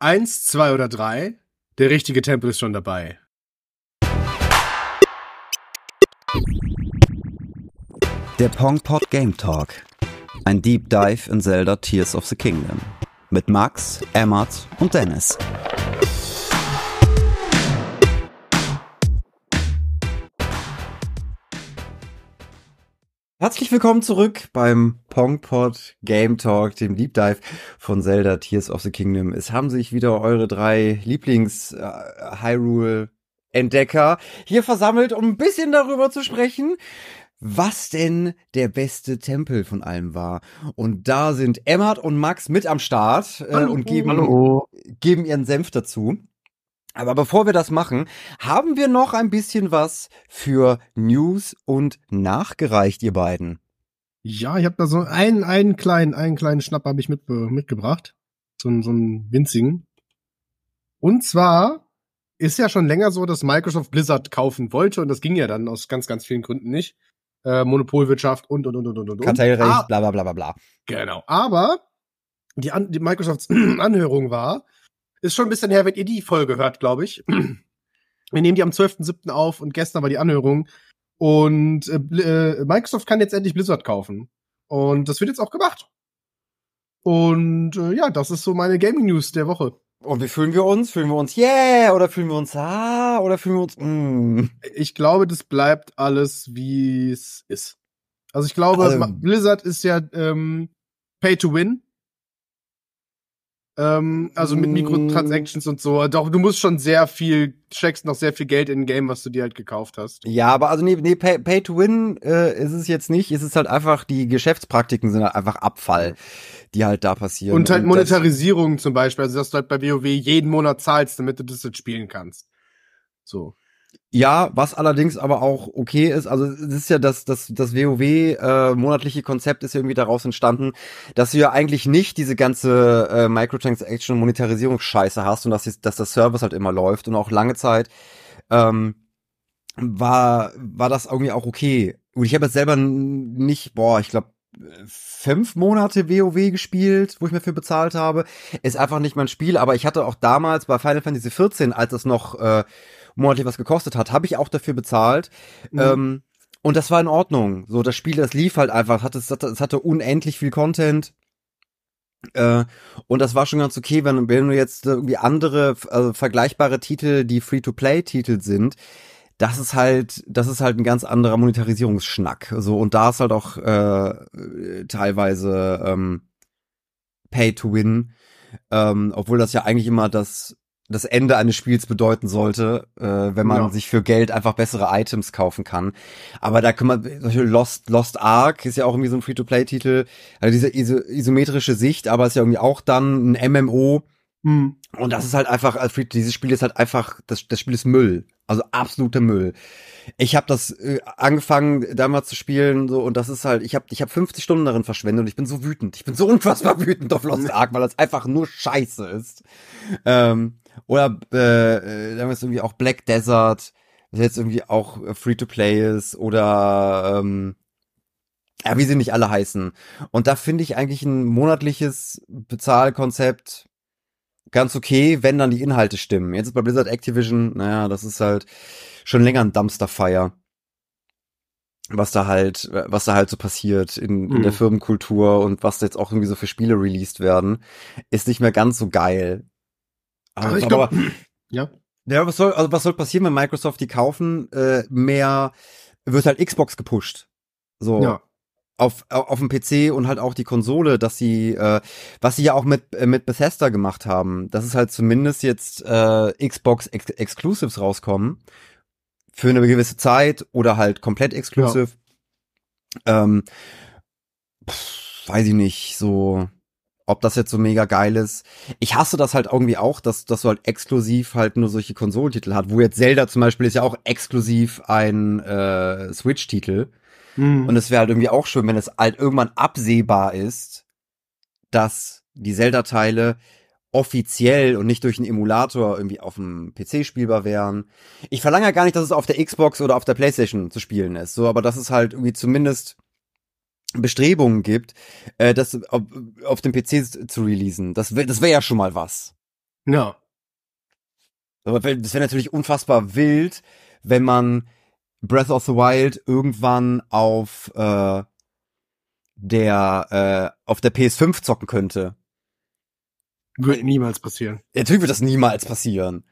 Eins, zwei oder drei. Der richtige Tempel ist schon dabei. Der Pongpot Game Talk. Ein Deep Dive in Zelda Tears of the Kingdom. Mit Max, Emmert und Dennis. Herzlich willkommen zurück beim Pongpot Game Talk, dem Deep Dive von Zelda Tears of the Kingdom. Es haben sich wieder eure drei Lieblings äh, hier versammelt, um ein bisschen darüber zu sprechen, was denn der beste Tempel von allem war. Und da sind Emmert und Max mit am Start äh, und geben, Hallo. geben ihren Senf dazu. Aber bevor wir das machen, haben wir noch ein bisschen was für News und nachgereicht, ihr beiden. Ja, ich habe da so einen, einen kleinen, einen kleinen Schnapp habe ich mit, mitgebracht. So, einen- so einen winzigen. Und zwar ist ja schon länger so, dass Microsoft Blizzard kaufen wollte und das ging ja dann aus ganz, ganz vielen Gründen nicht. Äh, Monopolwirtschaft und, und, und, und, und, und. Kartellrecht, Ah, bla bla bla bla bla. Genau. Aber die, An die Microsofts Anhörung war, ist schon ein bisschen her, wenn ihr die Folge hört, glaube ich. Wir nehmen die am 12.07. auf und gestern war die Anhörung. Und äh, äh, Microsoft kann jetzt endlich Blizzard kaufen. Und das wird jetzt auch gemacht. Und äh, ja, das ist so meine Gaming News der Woche. Und wie fühlen wir uns? Fühlen wir uns yeah oder fühlen wir uns ah oder fühlen wir uns mm? Ich glaube, das bleibt alles, wie es ist. Also ich glaube, Also- Blizzard ist ja ähm, Pay to Win. Ähm, also mit Mm. Mikrotransactions und so. Doch, du musst schon sehr viel, steckst noch sehr viel Geld in ein Game, was du dir halt gekauft hast. Ja, aber also nee, nee Pay, Pay to Win äh, ist es jetzt nicht. Es ist halt einfach, die Geschäftspraktiken sind halt einfach Abfall, die halt da passieren. Und halt das- Monetarisierung zum Beispiel, also dass du halt bei WoW jeden Monat zahlst, damit du das jetzt spielen kannst. So. Ja, was allerdings aber auch okay ist, also es ist ja das, das, das WoW äh, monatliche Konzept ist ja irgendwie daraus entstanden, dass du ja eigentlich nicht diese ganze äh, Microtransaction Monetarisierungsscheiße hast und dass, die- dass der Service halt immer läuft und auch lange Zeit ähm, war, war das irgendwie auch okay. Und ich habe jetzt selber nicht, boah, ich glaube fünf Monate WoW gespielt, wo ich mir für bezahlt habe. Ist einfach nicht mein Spiel, aber ich hatte auch damals bei Final Fantasy XIV, als es noch äh, monatlich was gekostet hat, habe ich auch dafür bezahlt. Mhm. Ähm, und das war in Ordnung. So, das Spiel, das lief halt einfach, hatte, es, hatte, es hatte unendlich viel Content. Äh, und das war schon ganz okay, wenn, wenn du jetzt irgendwie andere, also vergleichbare Titel, die Free-to-Play-Titel sind, das ist halt, das ist halt ein ganz anderer Monetarisierungsschnack. So, und da ist halt auch äh, teilweise ähm, Pay to Win, ähm, obwohl das ja eigentlich immer das das Ende eines Spiels bedeuten sollte, äh, wenn man Ja. sich für Geld einfach bessere Items kaufen kann. Aber da kann man, Lost, Lost Ark ist ja auch irgendwie so ein Free-to-Play-Titel, also diese iso, isometrische Sicht, aber ist ja irgendwie auch dann ein MMO. Hm. Und das ist halt einfach, also dieses Spiel ist halt einfach, das, das Spiel ist Müll. Also absoluter Müll. Ich habe das äh, angefangen damals zu spielen so und das ist halt, ich habe ich hab 50 Stunden darin verschwendet und ich bin so wütend. Ich bin so unfassbar wütend auf Lost Ark, weil das einfach nur Scheiße ist. Ähm, oder äh, äh, dann ist irgendwie auch Black Desert, was jetzt irgendwie auch äh, Free-to-Play ist oder ähm, ja, wie sie nicht alle heißen. Und da finde ich eigentlich ein monatliches Bezahlkonzept ganz okay, wenn dann die Inhalte stimmen. Jetzt ist bei Blizzard Activision, naja, das ist halt schon länger ein Dumpsterfire. Was da halt, was da halt so passiert in, in Mhm. der Firmenkultur und was da jetzt auch irgendwie so für Spiele released werden, ist nicht mehr ganz so geil. Also ich aber- glaube, ja. ja, was soll, also was soll passieren, wenn Microsoft die kaufen? Äh, mehr wird halt Xbox gepusht. So Ja. auf, auf dem PC und halt auch die Konsole, dass sie, äh, was sie ja auch mit, äh, mit Bethesda gemacht haben, dass es halt zumindest jetzt äh, Xbox Ex Exclusives rauskommen für eine gewisse Zeit oder halt komplett exclusive. Ähm, pff, weiß ich nicht, so ob das jetzt so mega geil ist. Ich hasse das halt irgendwie auch, dass, dass du halt exklusiv halt nur solche Konsolentitel hat, wo jetzt Zelda zum Beispiel ist ja auch exklusiv ein äh, Switch-Titel. Hm. Und es wäre halt irgendwie auch schön, wenn es halt irgendwann absehbar ist, dass die Zelda-Teile offiziell und nicht durch einen Emulator irgendwie auf dem PC spielbar wären. Ich verlange ja gar nicht, dass es auf der Xbox oder auf der Playstation zu spielen ist, so, aber dass es halt irgendwie zumindest Bestrebungen gibt, äh, das auf, auf dem PC zu releasen. Das wäre das wär ja schon mal was. Ja. Aber das wäre natürlich unfassbar wild, wenn man Breath of the Wild irgendwann auf äh, der äh, auf der PS5 zocken könnte. Würde niemals passieren. Ja, natürlich wird das niemals passieren.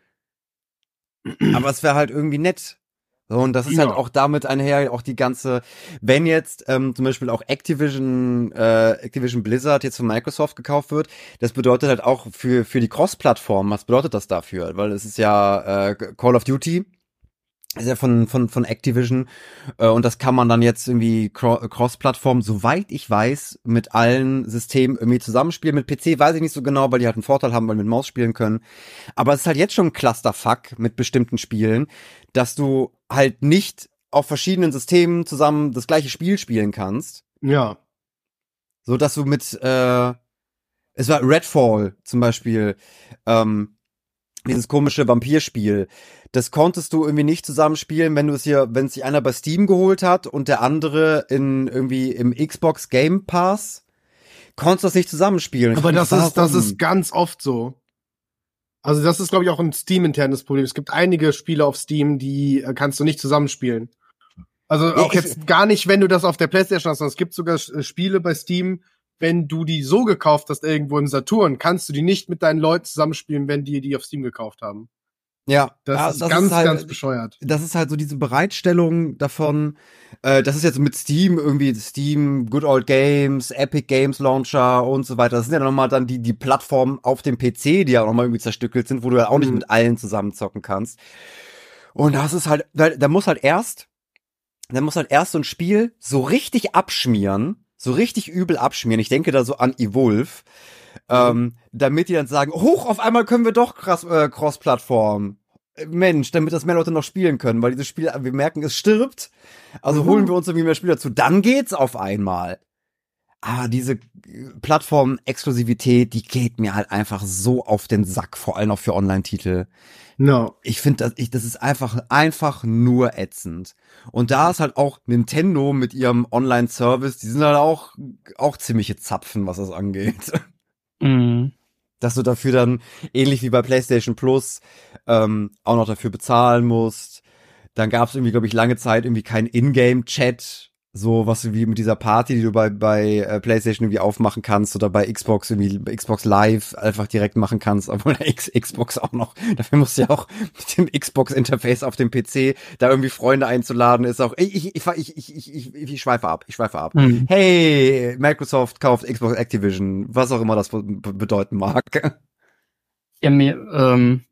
Aber es wäre halt irgendwie nett. So, und das ist halt Ja. halt auch damit einher, auch die ganze, wenn jetzt ähm, zum Beispiel auch Activision, äh, Activision Blizzard jetzt von Microsoft gekauft wird, das bedeutet halt auch für, für die Cross-Plattform, was bedeutet das dafür? Weil es ist ja äh, Call of Duty, ist ja von, von, von Activision äh, und das kann man dann jetzt irgendwie Cro Cross-Plattform, soweit ich weiß, mit allen Systemen irgendwie zusammenspielen. Mit PC weiß ich nicht so genau, weil die halt einen Vorteil haben, weil wir mit Maus spielen können. Aber es ist halt jetzt schon ein Clusterfuck mit bestimmten Spielen, dass du halt nicht auf verschiedenen Systemen zusammen das gleiche Spiel spielen kannst. Ja. So dass du mit, äh, es war Redfall zum Beispiel, ähm, dieses komische Vampirspiel. Das konntest du irgendwie nicht zusammenspielen, wenn du es hier, wenn es sich einer bei Steam geholt hat und der andere in irgendwie im Xbox Game Pass, konntest du das nicht zusammenspielen. Aber das ist, das ist ganz oft so. Also das ist, glaube ich, auch ein Steam-internes Problem. Es gibt einige Spiele auf Steam, die äh, kannst du nicht zusammenspielen. Also auch ich- jetzt gar nicht, wenn du das auf der Playstation hast, sondern es gibt sogar äh, Spiele bei Steam, wenn du die so gekauft hast irgendwo im Saturn, kannst du die nicht mit deinen Leuten zusammenspielen, wenn die die auf Steam gekauft haben. ja, Das ja, ist ganz, halt, ganz bescheuert. das ist halt so diese Bereitstellung davon, äh, das ist jetzt mit Steam irgendwie Steam, Good Old Games, Epic Games Launcher und so weiter. Das sind ja nochmal dann die, die Plattformen auf dem PC, die ja nochmal irgendwie zerstückelt sind, wo du ja auch nicht Mhm. mit allen zusammenzocken kannst. Und das ist halt, da, da muss halt erst, da muss halt erst so ein Spiel so richtig abschmieren, so richtig übel abschmieren. Ich denke da so an Evolve. Ähm, damit die dann sagen, hoch, auf einmal können wir doch krass, äh, Cross-Plattform. Äh, Mensch, damit das mehr Leute noch spielen können, weil dieses Spiel, wir merken, es stirbt. Also Mhm. holen wir uns irgendwie mehr Spieler zu. Dann geht's auf einmal. Aber diese äh, Plattform-Exklusivität, die geht mir halt einfach so auf den Sack, vor allem auch für Online-Titel. No. Ich finde, das, ich, das ist einfach, einfach nur ätzend. Und da ist halt auch Nintendo mit ihrem Online-Service, die sind halt auch, auch ziemliche Zapfen, was das angeht Mhm. dass du dafür dann, ähnlich wie bei PlayStation Plus, ähm, auch noch dafür bezahlen musst. Dann gab es irgendwie, glaube ich, lange Zeit irgendwie kein Ingame-Chat, so was wie mit dieser Party, die du bei, bei äh, PlayStation irgendwie aufmachen kannst oder bei Xbox irgendwie bei Xbox Live einfach direkt machen kannst, obwohl der X Xbox auch noch. Dafür musst du ja auch mit dem Xbox Interface auf dem PC da irgendwie Freunde einzuladen ist auch. Ich ich ich ich ich, ich, ich, ich schweife ab, ich schweife ab. Mhm. Hey, Microsoft kauft Xbox Activision, was auch immer das bedeuten mag. Ja, mir ähm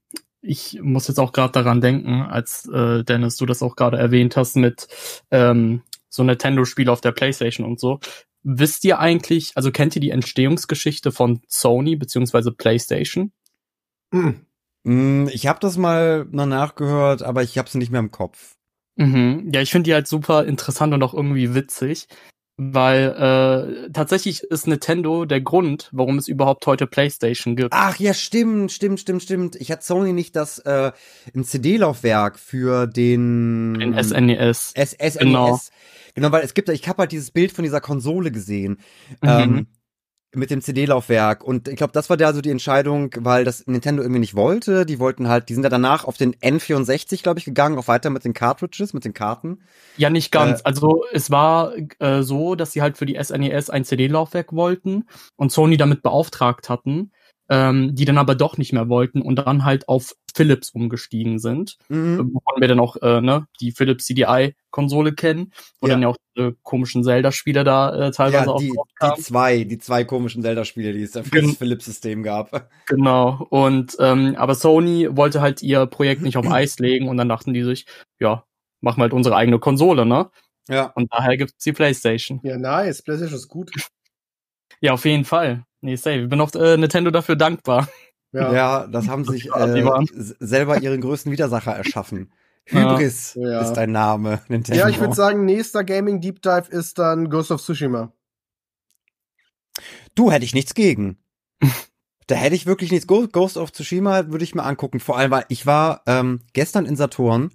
ich muss jetzt auch gerade daran denken, als äh, Dennis, du das auch gerade erwähnt hast mit ähm, so Nintendo-Spiele auf der PlayStation und so. Wisst ihr eigentlich, also kennt ihr die Entstehungsgeschichte von Sony beziehungsweise PlayStation? Hm. Mm, Ich habe das mal nachgehört, aber ich habe es nicht mehr im Kopf. Mhm. Ja, ich finde die halt super interessant und auch irgendwie witzig, weil äh, tatsächlich ist Nintendo der Grund, warum es überhaupt heute PlayStation gibt. Ach ja, stimmt, stimmt, stimmt, stimmt. Ich hatte Sony nicht das äh, ein CD-Laufwerk für den In SNES. S SNES. Genau. Genau, weil es gibt, ich habe halt dieses Bild von dieser Konsole gesehen. Mhm. Ähm, mit dem CD-Laufwerk. Und ich glaube, das war da so die Entscheidung, weil das Nintendo irgendwie nicht wollte. Die wollten halt, die sind ja danach auf den N64, glaube ich, gegangen, auch weiter mit den Cartridges, mit den Karten. Ja, nicht ganz. Äh, also es war äh, so, dass sie halt für die SNES ein CD-Laufwerk wollten und Sony damit beauftragt hatten, ähm, die dann aber doch nicht mehr wollten und dann halt auf Philips umgestiegen sind, Mhm. wovon wir dann auch äh, ne, die Philips CDI-Konsole kennen, wo Ja. dann ja auch äh, komischen Zelda-Spieler da äh, teilweise Ja, auch die, drauf die zwei, die zwei komischen Zelda-Spiele, die es da für Gen- das Philips-System gab. Genau. Und ähm, aber Sony wollte halt ihr Projekt nicht auf Eis legen und dann dachten die sich, ja, machen wir halt unsere eigene Konsole, ne? Ja. Und daher gibt's die PlayStation. Ja, nice. PlayStation ist gut. Ja, auf jeden Fall. Nee, safe. Ich bin auch äh, Nintendo dafür dankbar. Ja. Ja, das haben sich äh, selber ihren größten Widersacher erschaffen. Hybris Ja. ist dein Name, Nintendo. Ja, ich würde sagen, nächster Gaming Deep Dive ist dann Ghost of Tsushima. Du hätte ich nichts gegen. da hätte ich wirklich nichts. Ghost Ghost of Tsushima würde ich mir angucken. Vor allem, weil ich war ähm, gestern in Saturn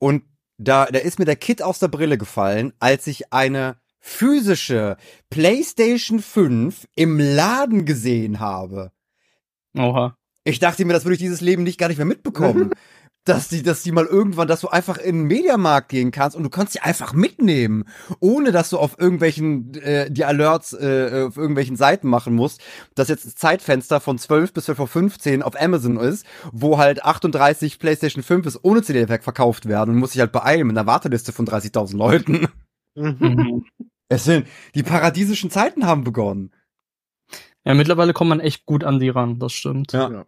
und da, da ist mir der Kit aus der Brille gefallen, als ich eine physische PlayStation 5 im Laden gesehen habe. Oha. Ich dachte mir, das würde ich dieses Leben nicht gar nicht mehr mitbekommen. dass die, dass die mal irgendwann, dass du einfach in den Mediamarkt gehen kannst und du kannst die einfach mitnehmen, ohne dass du auf irgendwelchen äh, die Alerts äh, auf irgendwelchen Seiten machen musst, dass jetzt das Zeitfenster von 12 bis 12.15 Uhr auf Amazon ist, wo halt 38 PlayStation 5 ist ohne CD-Effekt verkauft werden und muss sich halt beeilen mit einer Warteliste von 30.000 Leuten. Mhm. Es sind, die paradiesischen Zeiten haben begonnen. Ja, mittlerweile kommt man echt gut an die ran, das stimmt. Ja. Ja.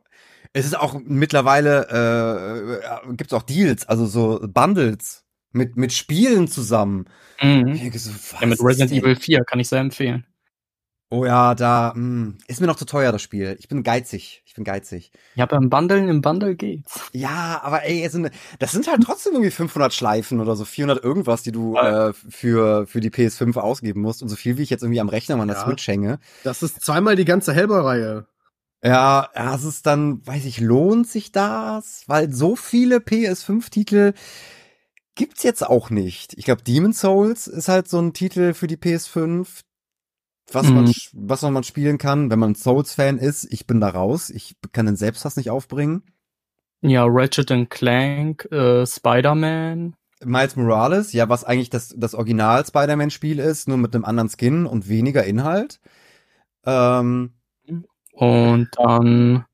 Es ist auch mittlerweile, äh, gibt es auch Deals, also so Bundles mit, mit Spielen zusammen. Mhm. So, Ja, mit Resident Evil 4 kann ich sehr empfehlen. Oh ja, da mh, ist mir noch zu teuer, das Spiel. Ich bin geizig. Ich bin geizig. Ja, beim Bundeln im Bundle geht's. Ja, aber ey, es sind, das sind halt trotzdem irgendwie 500 Schleifen oder so 400 irgendwas, die du äh, für, für die PS5 ausgeben musst. Und so viel, wie ich jetzt irgendwie am Rechner meiner Ja. Switch hänge. Das ist zweimal die ganze Hellboy-Reihe. Ja, ja, es ist dann, weiß ich, lohnt sich das? Weil so viele PS5-Titel gibt's jetzt auch nicht. Ich glaube, Demon's Souls ist halt so ein Titel für die PS5, was man, Mhm. sch- was man spielen kann, wenn man Souls-Fan ist. Ich bin da raus. Ich kann den Selbsthass nicht aufbringen. Ja, Ratchet and Clank, äh, Spider-Man. Miles Morales, ja, was eigentlich das, das Original Spider-Man-Spiel ist, nur mit einem anderen Skin und weniger Inhalt. Ähm, Und dann,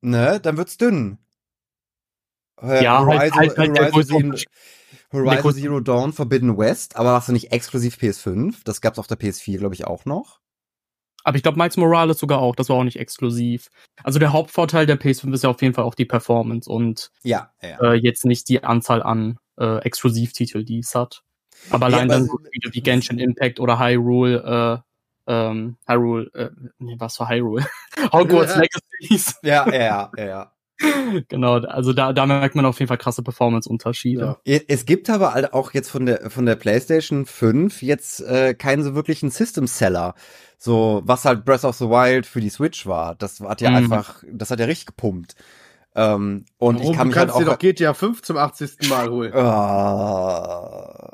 ne, dann wird's dünn. Äh, Ja, halt- Horizon, halt- halt der Horizon, Zero, Unterschied. Horizon Zero Dawn Forbidden West, aber was nicht exklusiv PS5. Das gab's auf der PS4, glaube ich, auch noch. aber ich glaube, Miles Morales sogar auch, das war auch nicht exklusiv. Also der Hauptvorteil der PS5 ist ja auf jeden Fall auch die Performance und Ja, ja. äh, jetzt nicht die Anzahl an äh, Exklusivtitel, die es hat. Aber Ja, allein aber- dann so Spiele wie Genshin Impact oder Hyrule, äh, ähm, Hyrule, äh, nee, was für Hyrule? Hogwarts Legacies. Ja, ja, ja, ja. genau, also da, da merkt man auf jeden Fall krasse Performance-Unterschiede. Ja. Es gibt aber halt auch jetzt von der von der PlayStation 5 jetzt äh, keinen so wirklichen System Seller. So, was halt Breath of the Wild für die Switch war. Das hat ja Mhm. einfach, das hat ja richtig gepumpt. Ähm, und Warum? ich kann du mich halt kannst dir auch. doch GTA 5 zum 80. Mal holen. Ah,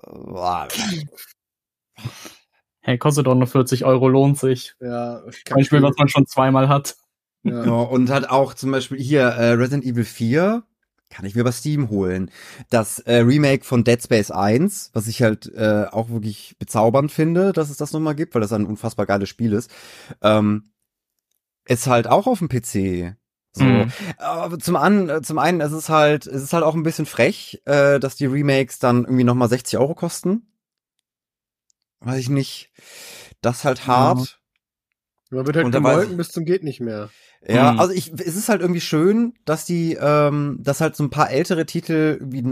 Hey, kostet doch nur 40 Euro, lohnt sich. Ja, Ein Spiel, was man schon zweimal hat. Ja. Ja, und hat auch zum Beispiel hier äh, Resident Evil 4 kann ich mir bei Steam holen. Das äh, Remake von Dead Space 1, was ich halt äh, auch wirklich bezaubernd finde, dass es das nochmal gibt, weil das ein unfassbar geiles Spiel ist, ähm, ist halt auch auf dem PC. So. Mhm. Aber zum, an, zum einen, es ist halt, es ist halt auch ein bisschen frech, äh, dass die Remakes dann irgendwie nochmal 60 Euro kosten. Weiß ich nicht. Das halt hart. Man wird halt gemolken bis zum geht nicht mehr. Ja, Mhm. also ich, es ist halt irgendwie schön, dass die, ähm, dass halt so ein paar ältere Titel wie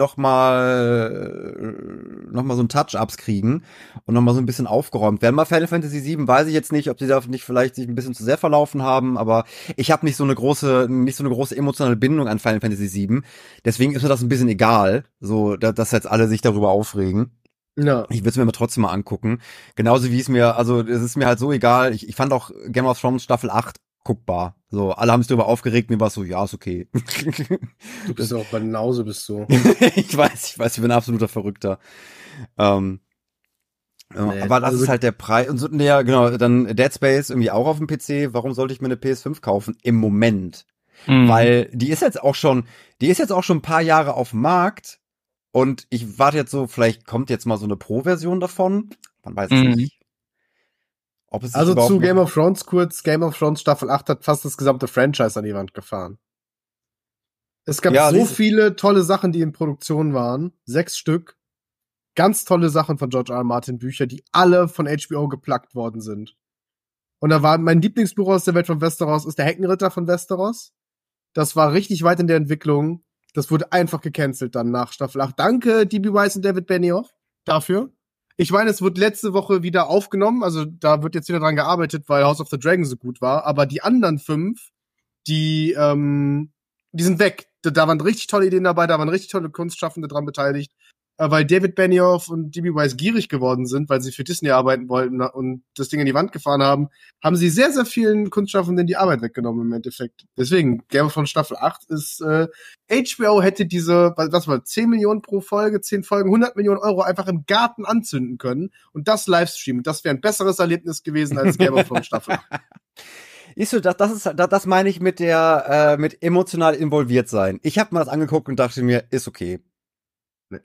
nochmal, noch mal so ein Touch-Ups kriegen und nochmal so ein bisschen aufgeräumt werden. Bei Final Fantasy VII weiß ich jetzt nicht, ob die da nicht vielleicht sich ein bisschen zu sehr verlaufen haben, aber ich habe nicht so eine große, nicht so eine große emotionale Bindung an Final Fantasy VII. Deswegen ist mir das ein bisschen egal, so, da- dass jetzt alle sich darüber aufregen. Ja. Ich würde es mir aber trotzdem mal angucken. Genauso wie es mir, also es ist mir halt so egal. Ich, ich fand auch Game of Thrones Staffel 8 guckbar. So, alle haben sich darüber aufgeregt, mir war so, ja, ist okay. Du bist ja auch Banause, bist du. ich weiß, ich weiß, ich bin ein absoluter Verrückter. Ähm, Nee, aber das also- ist halt der Preis. Und so, ja, genau, dann Dead Space irgendwie auch auf dem PC. Warum sollte ich mir eine PS5 kaufen? Im Moment. Mhm. Weil die ist jetzt auch schon, die ist jetzt auch schon ein paar Jahre auf dem Markt. Und ich warte jetzt so, vielleicht kommt jetzt mal so eine Pro-Version davon. Man weiß es Mhm. nicht. Ob es Also zu Game of Thrones kurz. Game of Thrones Staffel 8 hat fast das gesamte Franchise an die Wand gefahren. Es gab Ja, so viele tolle Sachen, die in Produktion waren. Sechs Stück. Ganz tolle Sachen von George R. R. Martin Bücher, die alle von HBO geplagt worden sind. Und da war mein Lieblingsbuch aus der Welt von Westeros, ist der Heckenritter von Westeros. Das war richtig weit in der Entwicklung. Das wurde einfach gecancelt dann nach Staffel 8. Danke, D.B. Weiss und David Benioff dafür. Ich meine, es wird letzte Woche wieder aufgenommen, also da wird jetzt wieder dran gearbeitet, weil House of the Dragon so gut war. Aber die anderen fünf, die, ähm, die sind weg. Da, da waren richtig tolle Ideen dabei, da waren richtig tolle Kunstschaffende dran beteiligt. Äh, weil David Benioff und D.B. Weiss gierig geworden sind, weil sie für Disney arbeiten wollten und das Ding in die Wand gefahren haben, haben sie sehr, sehr vielen Kunstschaffenden die Arbeit weggenommen im Endeffekt. Deswegen, Game Thrones Staffel 8 ist, äh, HBO hätte diese, was war, 10 Millionen pro Folge, 10 Folgen, 100 Millionen Euro einfach im Garten anzünden können und das Livestreamen. Das wäre ein besseres Erlebnis gewesen als Game of Thrones Staffel 8. Siehst du, das, das ist, das, das meine ich mit der, äh, mit emotional involviert sein. Ich habe mir das angeguckt und dachte mir, ist okay.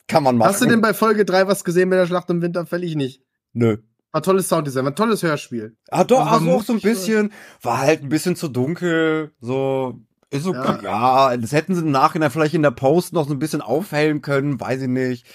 Kann man machen. Hast du denn bei Folge 3 was gesehen mit der Schlacht im Winterfell? Ich nicht. Nö. War tolles Sounddesign, war ein tolles Hörspiel. Ah, doch, Also, also auch so ein bisschen, war halt ein bisschen zu dunkel, so, ist okay, ja. das hätten sie im Nachhinein vielleicht in der Post noch so ein bisschen aufhellen können, weiß ich nicht.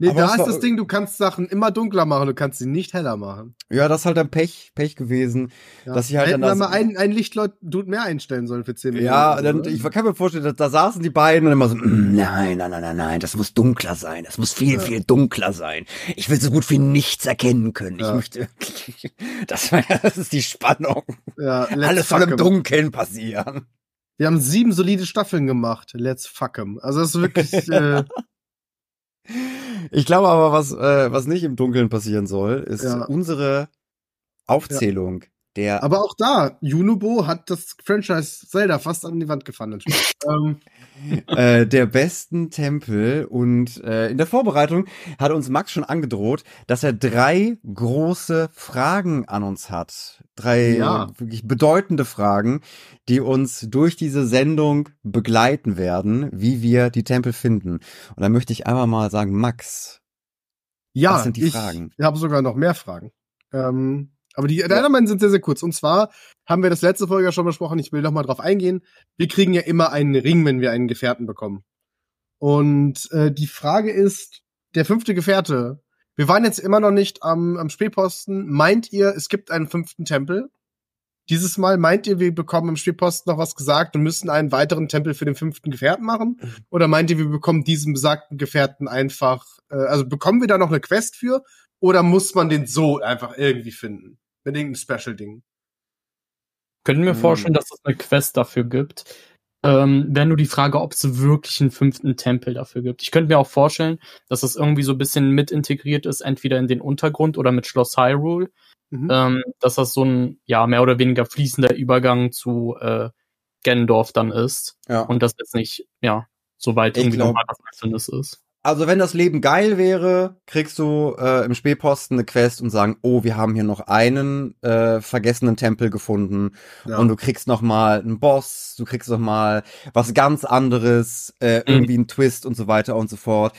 Nee, Aber da ist das Ding, du kannst Sachen immer dunkler machen, du kannst sie nicht heller machen. Ja, das ist halt dann Pech, Pech gewesen, Ja. dass ich halt Hätten dann wir mal ein, ein Lichtleut mehr einstellen sollen für 10 Minuten. ja, dann, ich kann mir vorstellen, da, da saßen die beiden und immer so, "Mm, nein, nein, nein, nein, nein, das muss dunkler sein, das muss viel, viel dunkler sein. Ich will so gut wie nichts erkennen können. Ich Ja. möchte, das, war, das ist die Spannung. ja, Alles soll im. Dunkeln passieren. Wir haben sieben solide Staffeln gemacht. Let's fuck 'em. Also das ist wirklich, äh, Ich glaube aber, was, äh, was nicht im Dunkeln passieren soll, ist Ja. unsere Aufzählung der. aber auch da, Junubo hat das Franchise Zelda fast an die Wand gefahren. ähm, äh, der besten Tempel und äh, in der Vorbereitung hat uns Max schon angedroht, dass er drei große Fragen an uns hat. Drei Ja. äh, wirklich bedeutende Fragen, die uns durch diese Sendung begleiten werden, wie wir die Tempel finden. Und da möchte ich einmal mal sagen, Max, ja, Was sind die ich Fragen? habe sogar noch mehr Fragen. Ähm, aber die, die anderen sind sehr, sehr kurz. Und zwar haben wir das letzte Folge ja schon besprochen. Ich will noch mal drauf eingehen. Wir kriegen ja immer einen Ring, wenn wir einen Gefährten bekommen. Und äh, die Frage ist, der fünfte Gefährte. Wir waren jetzt immer noch nicht am, am Spähposten. Meint ihr, es gibt einen fünften Tempel? Dieses Mal meint ihr, wir bekommen im Spähposten noch was gesagt und müssen einen weiteren Tempel für den fünften Gefährten machen? Oder meint ihr, wir bekommen diesen besagten Gefährten einfach, äh, also bekommen wir da noch eine Quest für? Oder muss man den so einfach irgendwie finden? Mit irgendeinem Special-Ding. Könnte mir Hm. vorstellen, dass es eine Quest dafür gibt. Ähm, Wäre nur die Frage, ob es wirklich einen fünften Tempel dafür gibt. Ich könnte mir auch vorstellen, dass das irgendwie so ein bisschen mit integriert ist, entweder in den Untergrund oder mit Schloss Hyrule. Mhm. Ähm, dass das so ein, ja, mehr oder weniger fließender Übergang zu äh, Gendorf dann ist. ja. Und das jetzt nicht, ja, so weit Ich irgendwie glaub- nochmal was Einzelnes ist. Also wenn das Leben geil wäre, kriegst du äh, im Spähposten eine Quest und sagen, oh, wir haben hier noch einen äh, vergessenen Tempel gefunden Ja. und du kriegst noch mal einen Boss, du kriegst noch mal was ganz anderes, äh, irgendwie einen Twist und so weiter und so fort.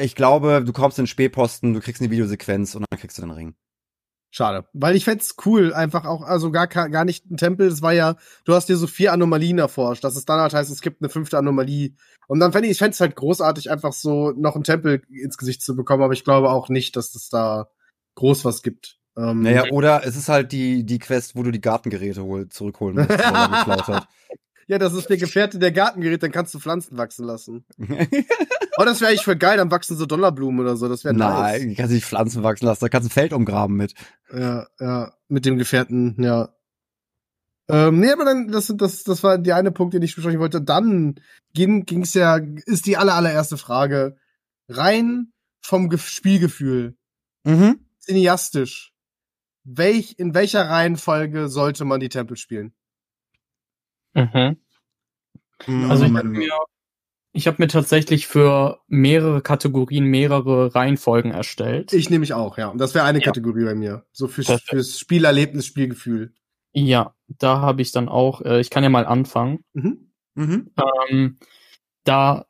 Ich glaube, du kommst in den Spähposten, du kriegst eine Videosequenz und dann kriegst du den Ring. Schade. Weil ich fänd's cool, einfach auch, also gar, gar nicht ein Tempel, es war ja, du hast dir so vier Anomalien erforscht, dass es dann halt heißt, es gibt eine fünfte Anomalie. Und dann fände ich, ich fänd's halt großartig, einfach so noch einen Tempel ins Gesicht zu bekommen, aber ich glaube auch nicht, dass es da groß was gibt. Ähm, Naja, oder es ist halt die, die Quest, wo du die Gartengeräte hol, zurückholen musst, die er geklaut hat. Ja, das ist der Gefährte der Gartengerät, dann kannst du Pflanzen wachsen lassen. Oh, das wäre eigentlich voll geil, dann wachsen so Donnerblumen oder so, das wäre nice. Nein, du kannst nicht Pflanzen wachsen lassen, da kannst du ein Feld umgraben mit. Ja, ja, mit dem Gefährten, ja. Ähm, nee, aber dann, das, das, das war der eine Punkt, den ich besprechen wollte. Dann ging ging's ja, ist die aller, allererste Frage. Rein vom Ge Spielgefühl, Mhm. cineastisch. Welch, in welcher Reihenfolge sollte man die Tempel spielen? Mhm. Mhm. Also ich habe mir, ich habe mir tatsächlich für mehrere Kategorien mehrere Reihenfolgen erstellt. Ich nehme ich auch, ja. Und das wäre eine Ja. Kategorie bei mir. So fürs, Perfekt. fürs Spielerlebnis, Spielgefühl. ja, da habe ich dann auch, äh, ich kann ja mal anfangen. Mhm. Mhm. Ähm, da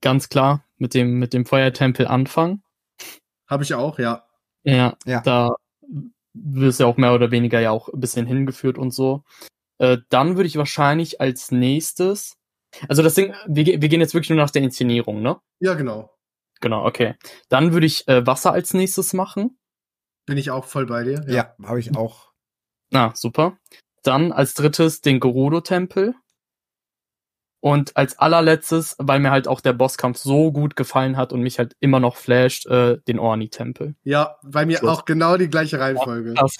ganz klar mit dem mit dem Feuertempel anfangen. Habe ich auch, ja. Ja, Ja. da wirst ja auch mehr oder weniger ja auch ein bisschen hingeführt und so. Äh, dann würde ich wahrscheinlich als nächstes, also das Ding, wir, wir gehen jetzt wirklich nur nach der Inszenierung, ne? Ja, genau. Genau, okay. Dann würde ich äh, Wasser als nächstes machen. Bin ich auch voll bei dir. Ja, habe ich auch. Ah, super. Dann als drittes den Gerudo-Tempel. Und als allerletztes, weil mir halt auch der Bosskampf so gut gefallen hat und mich halt immer noch flasht, äh, den Orni-Tempel. Ja, bei mir Schluss. auch genau die gleiche Reihenfolge. Das,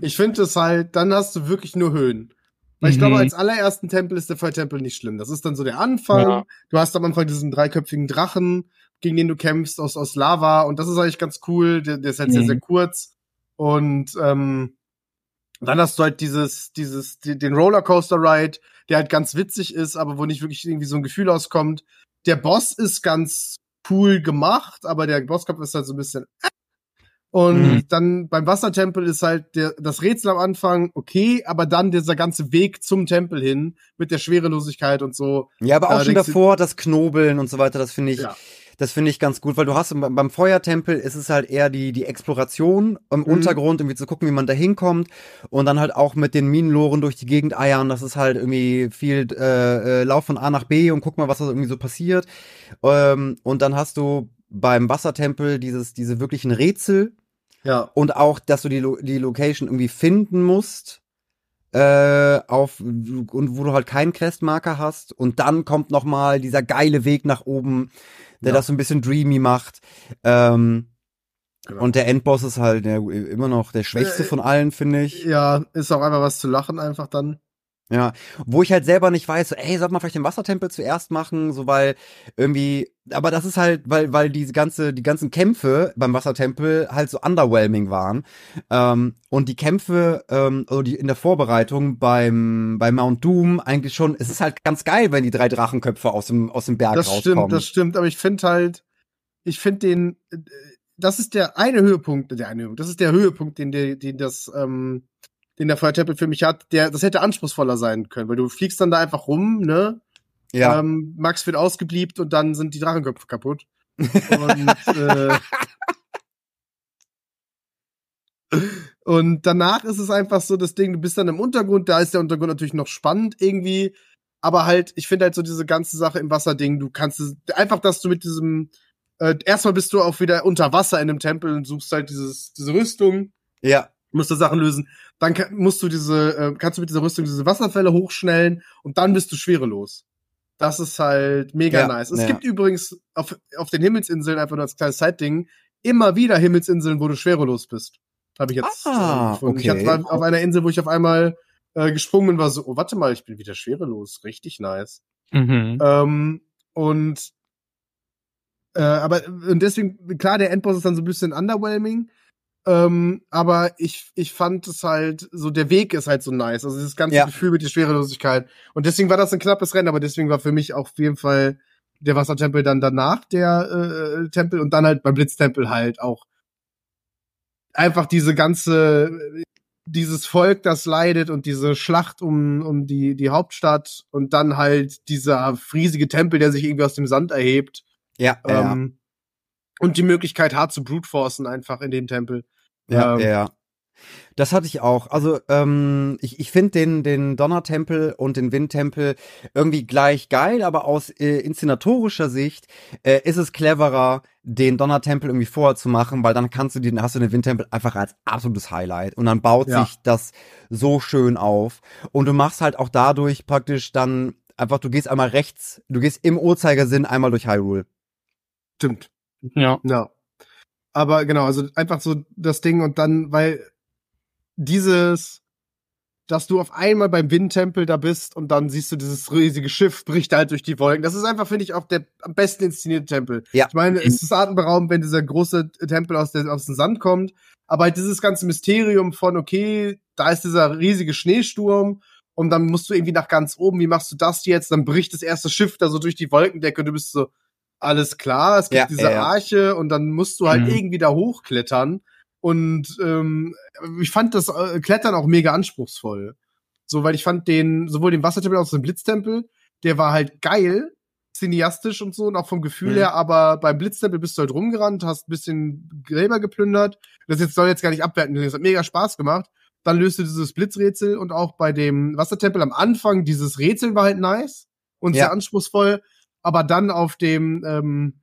Ich finde es halt, dann hast du wirklich nur Höhen. Weil ich Mhm. glaube, als allerersten Tempel ist der Feuertempel nicht schlimm. Das ist dann so der Anfang. Ja. Du hast am Anfang diesen dreiköpfigen Drachen, gegen den du kämpfst aus, aus Lava. Und das ist eigentlich ganz cool. Der, der ist halt sehr, Mhm. sehr kurz. Und ähm, dann hast du halt dieses, dieses, die, den Rollercoaster Ride, der halt ganz witzig ist, aber wo nicht wirklich irgendwie so ein Gefühl auskommt. Der Boss ist ganz cool gemacht, aber der Bosskampf ist halt so ein bisschen. äh. Und Mhm. dann beim Wassertempel ist halt der, das Rätsel am Anfang okay, aber dann dieser ganze Weg zum Tempel hin mit der Schwerelosigkeit und so. Ja, aber auch Äh, schon davor, das Knobeln und so weiter, das finde ich, Ja. das finde ich ganz gut, weil du hast beim, beim Feuertempel ist es halt eher die, die Exploration im Mhm. Untergrund, irgendwie zu gucken, wie man da hinkommt und dann halt auch mit den Minenloren durch die Gegend eiern, das ist halt irgendwie viel äh, äh, Lauf von A nach B und guck mal, was da irgendwie so passiert. Ähm, und dann hast du beim Wassertempel dieses, diese wirklichen Rätsel, Ja. und auch, dass du die, Lo die Location irgendwie finden musst, äh, auf, und wo du halt keinen Questmarker hast. Und dann kommt noch mal dieser geile Weg nach oben, der Ja. das so ein bisschen dreamy macht. Ähm, Genau. Und der Endboss ist halt der, immer noch der schwächste Äh, von allen, finde ich. Ja, ist auch einfach was zu lachen einfach dann. Ja, wo ich halt selber nicht weiß, so, ey, sollte man vielleicht den Wassertempel zuerst machen, so weil irgendwie, aber das ist halt, weil weil diese ganze die ganzen Kämpfe beim Wassertempel halt so underwhelming waren ähm, und die Kämpfe ähm, also die in der Vorbereitung beim bei Mount Doom eigentlich schon, es ist halt ganz geil, wenn die drei Drachenköpfe aus dem aus dem Berg Das rauskommen. stimmt, das stimmt, aber ich finde halt, ich finde den, äh, das ist der eine Höhepunkt, der eine Höhepunkt, das ist der Höhepunkt, den, der, den das, ähm, den der Feuertempel für mich hat, der, das hätte anspruchsvoller sein können, weil du fliegst dann da einfach rum, ne? ja, Ähm, Max wird ausgebliebt und dann sind die Drachenköpfe kaputt. Und, äh, und danach ist es einfach so das Ding, du bist dann im Untergrund, da ist der Untergrund natürlich noch spannend irgendwie, aber halt, ich finde halt so diese ganze Sache im Wasserding, du kannst es, einfach, dass du mit diesem, äh, erstmal bist du auch wieder unter Wasser in einem Tempel und suchst halt dieses, diese Rüstung, ja, musst du Sachen lösen. Dann kann, musst du diese, äh, kannst du mit dieser Rüstung diese Wasserfälle hochschnellen und dann bist du schwerelos. Das ist halt mega Ja, nice. Es ja. gibt übrigens auf, auf den Himmelsinseln, einfach nur als kleines Side-Ding, immer wieder Himmelsinseln, wo du schwerelos bist. Habe ich jetzt Ah, äh, gefunden. Ich okay. hatte auf einer Insel, wo ich auf einmal äh, gesprungen bin, war so, oh, warte mal, ich bin wieder schwerelos. Richtig nice. Mhm. Ähm, und äh, aber und deswegen, klar, der Endboss ist dann so ein bisschen underwhelming. Ähm, aber ich, ich fand es halt, so der Weg ist halt so nice. Also dieses ganze Ja. Gefühl mit der Schwerelosigkeit. Und deswegen war das ein knappes Rennen, aber deswegen war für mich auch auf jeden Fall der Wassertempel dann danach der äh, Tempel und dann halt beim Blitztempel halt auch einfach diese ganze dieses Volk, das leidet und diese Schlacht um, um die, die Hauptstadt und dann halt dieser riesige Tempel, der sich irgendwie aus dem Sand erhebt. ja, ja, Ähm, und die Möglichkeit hart zu brute-forcen einfach in dem Tempel. Ja, ähm, ja. Das hatte ich auch. Also ähm, ich, ich finde den, den Donnertempel und den Windtempel irgendwie gleich geil, aber aus äh, inszenatorischer Sicht äh, ist es cleverer, den Donnertempel irgendwie vorher zu machen, weil dann kannst du den, hast du den Windtempel einfach als absolutes Highlight und dann baut Ja. sich das so schön auf und du machst halt auch dadurch praktisch dann einfach, du gehst einmal rechts, du gehst im Uhrzeigersinn einmal durch Hyrule. Stimmt. Ja. Ja. Aber genau, also einfach so das Ding und dann, weil dieses, dass du auf einmal beim Windtempel da bist und dann siehst du dieses riesige Schiff bricht halt durch die Wolken. Das ist einfach, finde ich, auch der am besten inszenierte Tempel. Ja. Ich meine, es ist atemberaubend, wenn dieser große Tempel aus, der, aus dem Sand kommt, aber halt dieses ganze Mysterium von, okay, da ist dieser riesige Schneesturm und dann musst du irgendwie nach ganz oben, wie machst du das jetzt? Dann bricht das erste Schiff da so durch die Wolkendecke und du bist so, alles klar, es gibt Ja, diese ja, ja. Arche und dann musst du halt Mhm. irgendwie da hochklettern. Und ähm, ich fand das äh, Klettern auch mega anspruchsvoll. So, weil ich fand den, sowohl den Wassertempel als auch den Blitztempel, der war halt geil, cineastisch und so und auch vom Gefühl Mhm. her, aber beim Blitztempel bist du halt rumgerannt, hast ein bisschen Gräber geplündert. Das jetzt soll jetzt gar nicht abwerten, das hat mega Spaß gemacht. Dann löst du dieses Blitzrätsel und auch bei dem Wassertempel am Anfang, dieses Rätsel war halt nice und Ja. sehr anspruchsvoll, aber dann auf dem, ähm,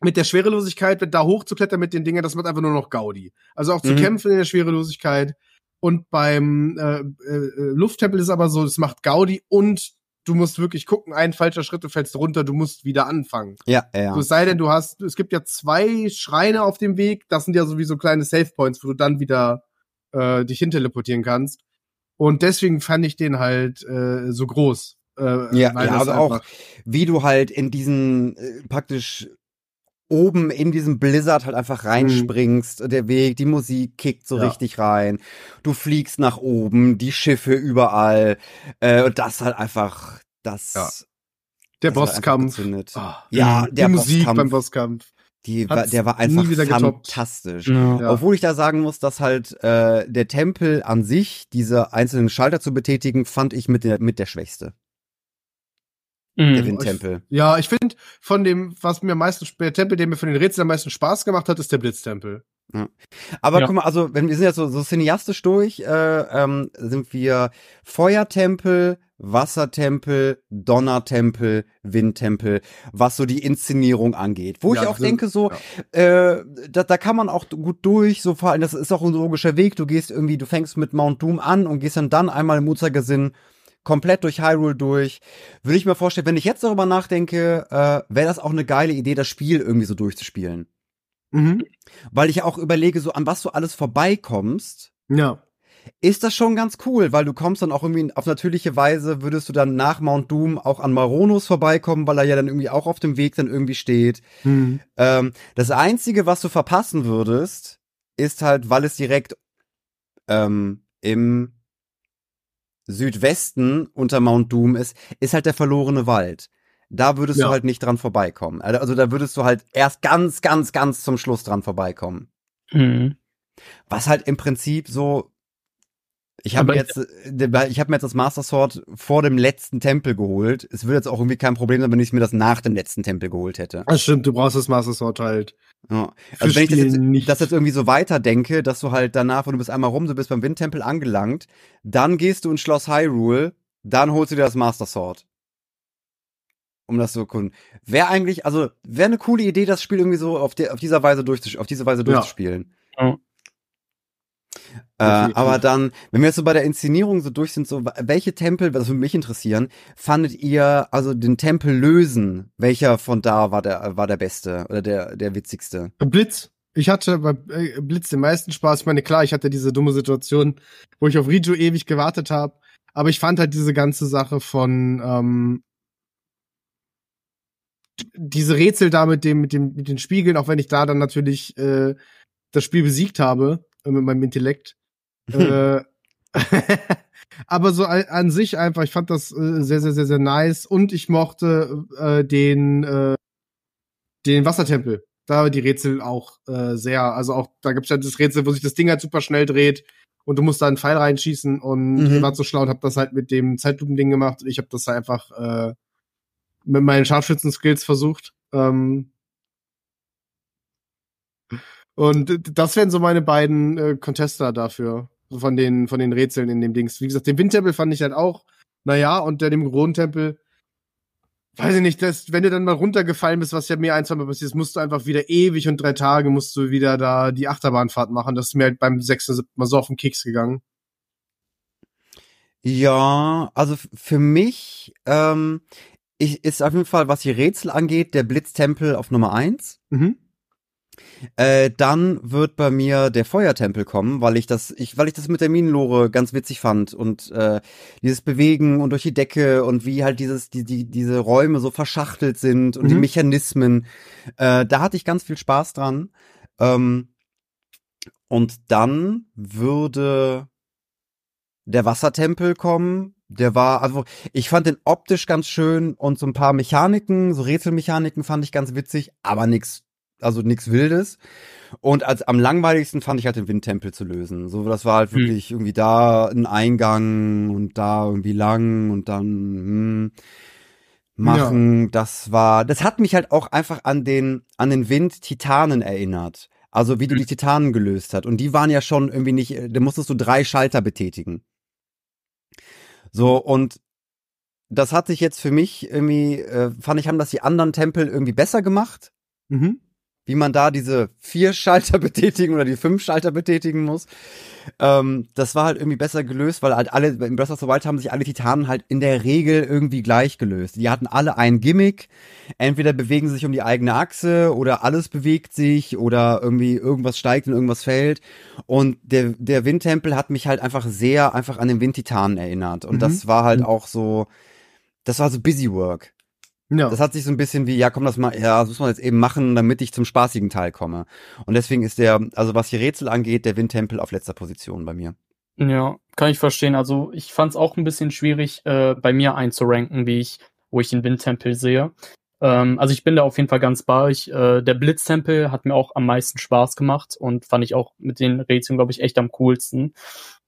mit der Schwerelosigkeit, da hochzuklettern mit den Dingen, das macht einfach nur noch Gaudi. Also auch zu Mhm. kämpfen in der Schwerelosigkeit. Und beim äh, äh, Lufttempel ist aber so, es macht Gaudi und du musst wirklich gucken, ein falscher Schritt, du fällst runter, du musst wieder anfangen. Ja, ja. So, es sei denn, du hast, es gibt ja zwei Schreine auf dem Weg, das sind ja sowieso kleine Save Points, wo du dann wieder äh, dich hinteleportieren kannst. Und deswegen fand ich den halt äh, so groß. Äh, Ja, ja also auch, wie du halt in diesen äh, praktisch oben in diesem Blizzard halt einfach reinspringst, der Weg, die Musik kickt so Mhm. Ja. richtig rein, du fliegst nach oben, die Schiffe überall äh, und das halt einfach das Ja. der das Bosskampf. Ah, Ja, die der Musik Bosskampf. beim Bosskampf. die war, der war einfach fantastisch. Ja. Obwohl ich da sagen muss, dass halt äh, der Tempel an sich, diese einzelnen Schalter zu betätigen, fand ich mit der, mit der schwächste. Der Mhm. Windtempel. Ja, ich finde, von dem, was mir am meisten, der Tempel, der mir von den Rätseln am meisten Spaß gemacht hat, ist der Blitztempel. Aber Ja. guck mal, also wenn wir sind jetzt so, so cineastisch durch, äh, ähm, sind wir Feuertempel, Wassertempel, Donnertempel, Windtempel, was so die Inszenierung angeht. Wo ich Ja, auch sind- denke, so, äh, da, da kann man auch gut durch, so vor allem, das ist auch ein logischer Weg. Du gehst irgendwie, du fängst mit Mount Doom an und gehst dann dann einmal im Uhrzeigersinn komplett durch Hyrule durch. Würde ich mir vorstellen, wenn ich jetzt darüber nachdenke, äh, wäre das auch eine geile Idee, das Spiel irgendwie so durchzuspielen. Mhm. Weil ich ja auch überlege, so an was du alles vorbeikommst, Ja. ist das schon ganz cool, weil du kommst dann auch irgendwie auf natürliche Weise, würdest du dann nach Mount Doom auch an Maronos vorbeikommen, weil er ja dann irgendwie auch auf dem Weg dann irgendwie steht. Mhm. Ähm, das Einzige, was du verpassen würdest, ist halt, weil es direkt ähm, im Südwesten unter Mount Doom ist, ist halt der verlorene Wald. Da würdest Ja. du halt nicht dran vorbeikommen. Also da würdest du halt erst ganz, ganz, ganz zum Schluss dran vorbeikommen. Mhm. Was halt im Prinzip so. Ich habe jetzt, äh, ich habe mir jetzt das Master Sword vor dem letzten Tempel geholt. Es würde jetzt auch irgendwie kein Problem sein, wenn ich mir das nach dem letzten Tempel geholt hätte. Das stimmt, du brauchst das Master Sword halt. Ja. Also wenn ich das jetzt, das jetzt irgendwie so weiterdenke, dass du halt danach, wenn du bist einmal rum, du bist beim Windtempel angelangt, dann gehst du ins Schloss Hyrule, dann holst du dir das Master Sword. Um das zu erkunden. Wäre eigentlich, also wäre eine coole Idee, das Spiel irgendwie so auf, der, auf dieser Weise durchzusch auf diese Weise durchzuspielen. Ja. Äh, aber dann, wenn wir jetzt so bei der Inszenierung so durch sind, so welche Tempel, was würde mich interessieren, fandet ihr also den Tempel lösen? Welcher von da war der war der beste oder der der witzigste? Blitz. Ich hatte bei äh, Blitz den meisten Spaß. Ich meine, klar, ich hatte diese dumme Situation, wo ich auf Riju ewig gewartet habe. Aber ich fand halt diese ganze Sache von ähm, diese Rätsel da mit dem mit dem mit den Spiegeln, auch wenn ich da dann natürlich äh, das Spiel besiegt habe mit meinem Intellekt. äh, aber so an, sich einfach, ich fand das äh, sehr sehr sehr sehr nice und ich mochte äh, den äh, den Wassertempel. Da die Rätsel auch äh, sehr, also auch da gibt's ja das Rätsel, wo sich das Ding halt super schnell dreht und du musst da einen Pfeil reinschießen und Mhm. ihr wart so schlau und habt das halt mit dem Zeitlupending gemacht. Ich habe das halt einfach äh, mit meinen Scharfschützen-Skills versucht. Ähm, und das wären so meine beiden äh, Contester dafür so von den von den Rätseln in dem Dings. Wie gesagt, den Windtempel fand ich halt auch, naja, und der dem Kronentempel weiß ich nicht, das, wenn du dann mal runtergefallen bist, was ja mir ein, zwei Mal passiert ist, musst du einfach wieder ewig und drei Tage musst du wieder da die Achterbahnfahrt machen. Das ist mir halt beim sechsten, siebten Mal so auf den Keks gegangen. Ja, also für mich ähm, ich, ist auf jeden Fall, was die Rätsel angeht, der Blitztempel auf Nummer eins. Mhm. Äh, dann wird bei mir der Feuertempel kommen, weil ich das, ich, weil ich das mit der Minenlore ganz witzig fand und äh, dieses Bewegen und durch die Decke und wie halt dieses, die, die, diese Räume so verschachtelt sind und die Mhm. Mechanismen. Äh, da hatte ich ganz viel Spaß dran. Ähm, und dann würde der Wassertempel kommen. Der war, also ich fand den optisch ganz schön und so ein paar Mechaniken, so Rätselmechaniken fand ich ganz witzig, aber nix, also nix Wildes. Und als am langweiligsten fand ich halt den Windtempel zu lösen. So, das war halt Hm. wirklich irgendwie da ein Eingang und da irgendwie lang und dann hm, machen. Das war, das hat mich halt auch einfach an den an den Wind Titanen erinnert. Also wie du die Titanen gelöst hast. Und die waren ja schon irgendwie nicht, da musstest du drei Schalter betätigen. So, und das hat sich jetzt für mich irgendwie, äh, fand ich, haben das die anderen Tempel irgendwie besser gemacht, Mhm. Wie man da diese vier Schalter betätigen oder die fünf Schalter betätigen muss. Ähm, das war halt irgendwie besser gelöst, weil halt alle, in Breath of the Wild haben sich alle Titanen halt in der Regel irgendwie gleich gelöst. Die hatten alle ein Gimmick. Entweder bewegen sie sich um die eigene Achse oder alles bewegt sich oder irgendwie irgendwas steigt und irgendwas fällt. Und der, der Windtempel hat mich halt einfach sehr einfach an den Windtitanen erinnert. Und Mhm. das war halt Mhm. auch so, das war so Busy Work. Ja. Das hat sich so ein bisschen wie, ja, komm, das mal, ja, das muss man jetzt eben machen, damit ich zum spaßigen Teil komme. Und deswegen ist der, also was die Rätsel angeht, der Windtempel auf letzter Position bei mir. Ja, kann ich verstehen. Also ich fand es auch ein bisschen schwierig, äh, bei mir einzuranken, wie ich, wo ich den Windtempel sehe. Ähm, also ich bin da auf jeden Fall ganz bei euch. Äh, der Blitztempel hat mir auch am meisten Spaß gemacht und fand ich auch mit den Rätseln, glaube ich, echt am coolsten.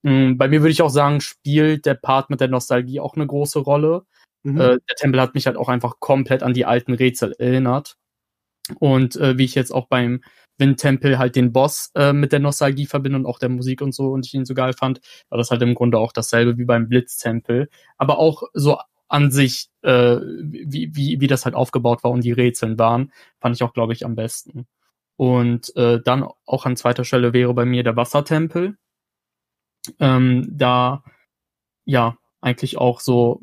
Ähm, bei mir würde ich auch sagen, spielt der Part mit der Nostalgie auch eine große Rolle. Mhm. Äh, der Tempel hat mich halt auch einfach komplett an die alten Rätsel erinnert. Und äh, wie ich jetzt auch beim Windtempel halt den Boss äh, mit der Nostalgie verbinde und auch der Musik und so und ich ihn so geil fand, war das halt im Grunde auch dasselbe wie beim Blitztempel. Aber auch so an sich, äh, wie, wie, wie das halt aufgebaut war und die Rätseln waren, fand ich auch, glaube ich, am besten. Und äh, dann auch an zweiter Stelle wäre bei mir der Wassertempel. Ähm, da, ja, eigentlich auch so,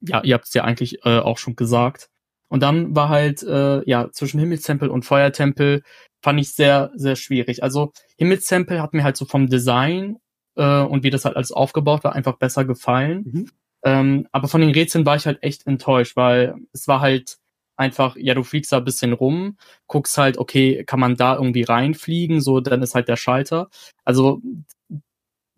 ja, ihr habt es ja eigentlich äh, auch schon gesagt. Und dann war halt, äh, ja, zwischen Himmelstempel und Feuertempel fand ich sehr, sehr schwierig. Also Himmelstempel hat mir halt so vom Design äh, und wie das halt alles aufgebaut war, einfach besser gefallen. Mhm. Ähm, aber von den Rätseln war ich halt echt enttäuscht, weil es war halt einfach, ja, du fliegst da ein bisschen rum, guckst halt, okay, kann man da irgendwie reinfliegen, so, dann ist halt der Schalter. Also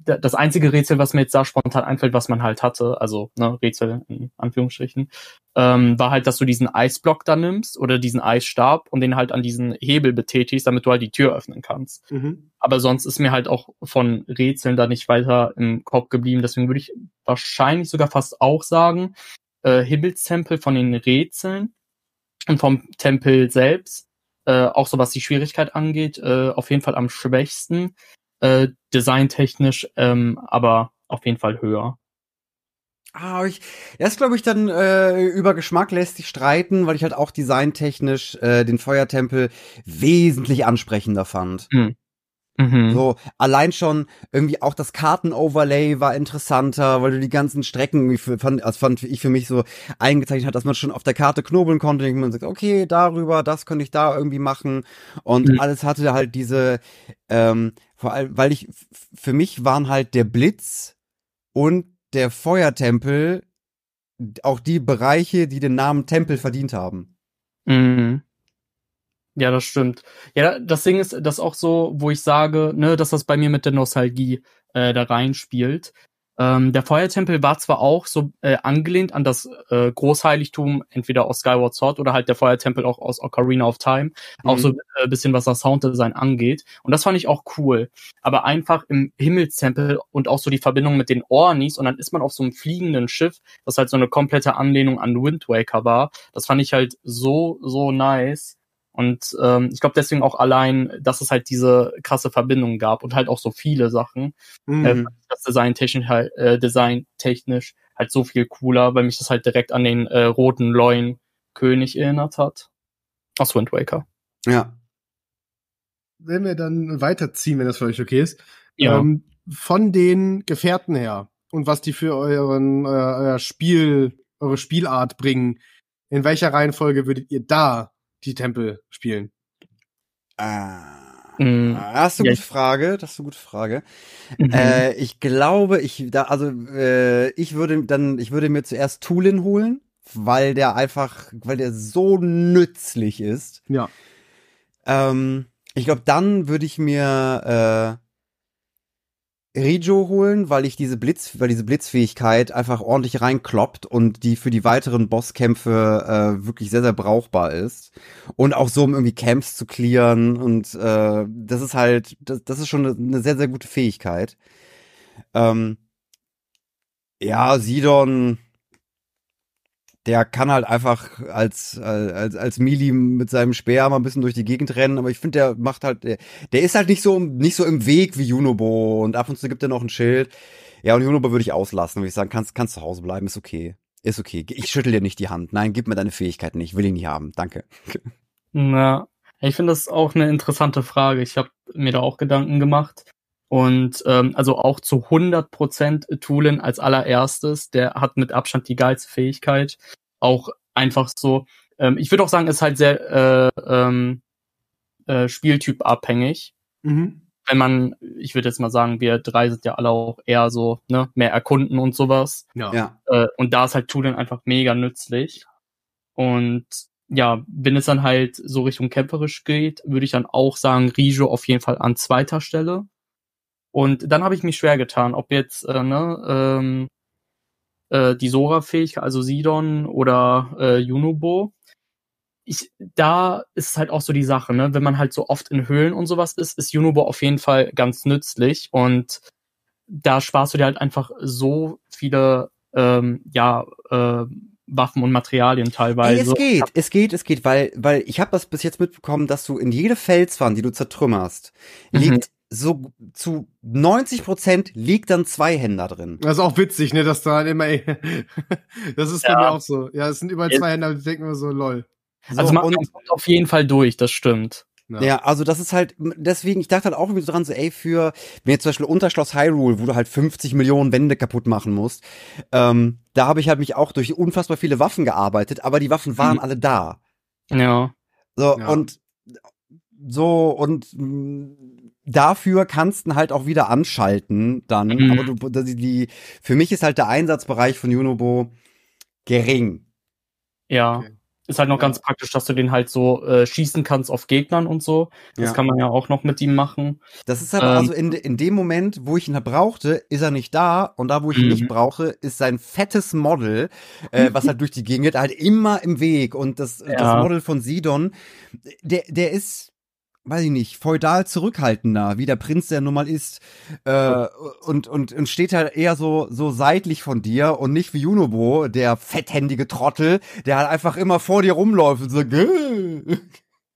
das einzige Rätsel, was mir jetzt da spontan einfällt, was man halt hatte, also ne, Rätsel in Anführungsstrichen, ähm, war halt, dass du diesen Eisblock da nimmst oder diesen Eisstab und den halt an diesen Hebel betätigst, damit du halt die Tür öffnen kannst. Mhm. Aber sonst ist mir halt auch von Rätseln da nicht weiter im Kopf geblieben. Deswegen würde ich wahrscheinlich sogar fast auch sagen, äh, Himmelstempel von den Rätseln und vom Tempel selbst, äh, auch so was die Schwierigkeit angeht, äh, auf jeden Fall am schwächsten äh, designtechnisch, ähm, aber auf jeden Fall höher. Ah, ich, erst glaube ich dann äh, über Geschmack lässt sich streiten, weil ich halt auch designtechnisch äh, den Feuertempel wesentlich ansprechender fand. Mhm. Mhm. So, allein schon irgendwie auch das Kartenoverlay war interessanter, weil du die ganzen Strecken, für, fand, also fand ich für mich so eingezeichnet hat, dass man schon auf der Karte knobeln konnte, und man sagt, okay, darüber, das könnte ich da irgendwie machen und mhm. alles hatte halt diese, ähm, vor allem, weil ich, für mich waren halt der Blitz und der Feuertempel auch die Bereiche, die den Namen Tempel verdient haben. Mhm. Ja, das stimmt. Ja, das Ding ist, das auch so, wo ich sage, ne, dass das bei mir mit der Nostalgie äh, da reinspielt. Ähm, der Feuertempel war zwar auch so äh, angelehnt an das äh, Großheiligtum, entweder aus Skyward Sword oder halt der Feuertempel auch aus Ocarina of Time, mhm. auch so äh, bisschen was das Sounddesign angeht. Und das fand ich auch cool. Aber einfach im Himmelstempel und auch so die Verbindung mit den Ornis und dann ist man auf so einem fliegenden Schiff, das halt so eine komplette Anlehnung an Wind Waker war. Das fand ich halt so, so nice. Und ähm, ich glaube deswegen auch allein, dass es halt diese krasse Verbindung gab und halt auch so viele Sachen. Mhm. Äh, das Design technisch halt, äh, Design technisch halt so viel cooler, weil mich das halt direkt an den äh, roten Leuen König erinnert hat. Aus Wind Waker. Ja. Wenn wir dann weiterziehen, wenn das für euch okay ist. Ja. Ähm, von den Gefährten her und was die für euren euer, euer Spiel, eure Spielart bringen, in welcher Reihenfolge würdet ihr da die Tempel spielen? Ah. Mm, das ist eine ja. gute Frage. Das ist eine gute Frage. Mhm. Äh, ich glaube, ich da also äh, ich würde dann ich würde mir zuerst Tulin holen, weil der einfach, weil der so nützlich ist. Ja. Ähm, ich glaube, dann würde ich mir äh, Rijo holen, weil ich diese Blitz, weil diese Blitzfähigkeit einfach ordentlich reinkloppt und die für die weiteren Bosskämpfe äh, wirklich sehr, sehr brauchbar ist. Und auch so, um irgendwie Camps zu clearen. Und äh, das ist halt, das, das ist schon eine sehr, sehr gute Fähigkeit. Ähm, ja, Sidon, der kann halt einfach als, als, als Mili mit seinem Speer mal ein bisschen durch die Gegend rennen, aber ich finde, der macht halt, der, der ist halt nicht so, nicht so im Weg wie Junobo und ab und zu gibt er noch ein Schild. Ja, und Junobo würde ich auslassen, würde ich sagen, kannst, kannst zu Hause bleiben, ist okay. Ist okay. Ich schüttel dir nicht die Hand. Nein, gib mir deine Fähigkeiten nicht. Ich will ihn nicht haben. Danke. Na, ich finde das auch eine interessante Frage. Ich habe mir da auch Gedanken gemacht. Und ähm, also auch zu 100% Tulin als allererstes, der hat mit Abstand die geilste Fähigkeit. Auch einfach so, ähm, ich würde auch sagen, ist halt sehr äh, ähm, äh, Spieltyp abhängig. Mhm. Wenn man, ich würde jetzt mal sagen, wir drei sind ja alle auch eher so, ne, mehr erkunden und sowas. Ja. ja. Äh, und da ist halt Tulin einfach mega nützlich. Und ja, wenn es dann halt so Richtung kämpferisch geht, würde ich dann auch sagen, Rijo auf jeden Fall an zweiter Stelle. Und dann habe ich mich schwer getan, ob jetzt äh, ne, ähm, äh, die Sora-Fähigkeit, also Sidon oder äh, Junubo. ich, da ist halt auch so die Sache, ne? Wenn man halt so oft in Höhlen und sowas ist, ist Junobo auf jeden Fall ganz nützlich und da sparst du dir halt einfach so viele, ähm, ja, äh, Waffen und Materialien teilweise. Ey, es geht, es geht, es geht, weil, weil ich habe das bis jetzt mitbekommen, dass du in jede Felswand, die du zertrümmerst, Mhm. liegt so zu 90 Prozent liegt dann zwei Händer drin. Das ist auch witzig, ne, dass da halt immer, das ist bei Ja. mir auch so. Ja, es sind überall Ja. zwei Hände, die denken immer so, lol. So, also man und, kommt auf jeden Fall durch, das stimmt. ja, also das ist halt, deswegen, ich dachte halt auch irgendwie so dran, so, ey, für, wenn jetzt zum Beispiel Unterschloss Hyrule, wo du halt 50 Millionen Wände kaputt machen musst, ähm, da habe ich halt mich auch durch unfassbar viele Waffen gearbeitet, aber die Waffen waren Mhm. alle da. Ja. So, Ja. und so, und mh, dafür kannst du halt auch wieder anschalten dann. Mhm. Aber du, die, die, für mich ist halt der Einsatzbereich von Junobo gering. Ja. Okay. Ist halt noch Ja. ganz praktisch, dass du den halt so äh, schießen kannst auf Gegnern und so. Das Ja. kann man ja auch noch mit ihm machen. Das ist halt Ähm. also in, in dem Moment, wo ich ihn halt brauchte, ist er nicht da. Und da, wo ich ihn Mhm. nicht brauche, ist sein fettes Model, äh, was halt durch die Gegend geht, halt immer im Weg. Und das, das Ja. Model von Sidon, der, der ist, weiß ich nicht, feudal zurückhaltender, wie der Prinz der nun mal ist. Äh, und, und, und steht halt eher so, so seitlich von dir und nicht wie Junobo, der fetthändige Trottel, der halt einfach immer vor dir rumläuft und so, "Gäh."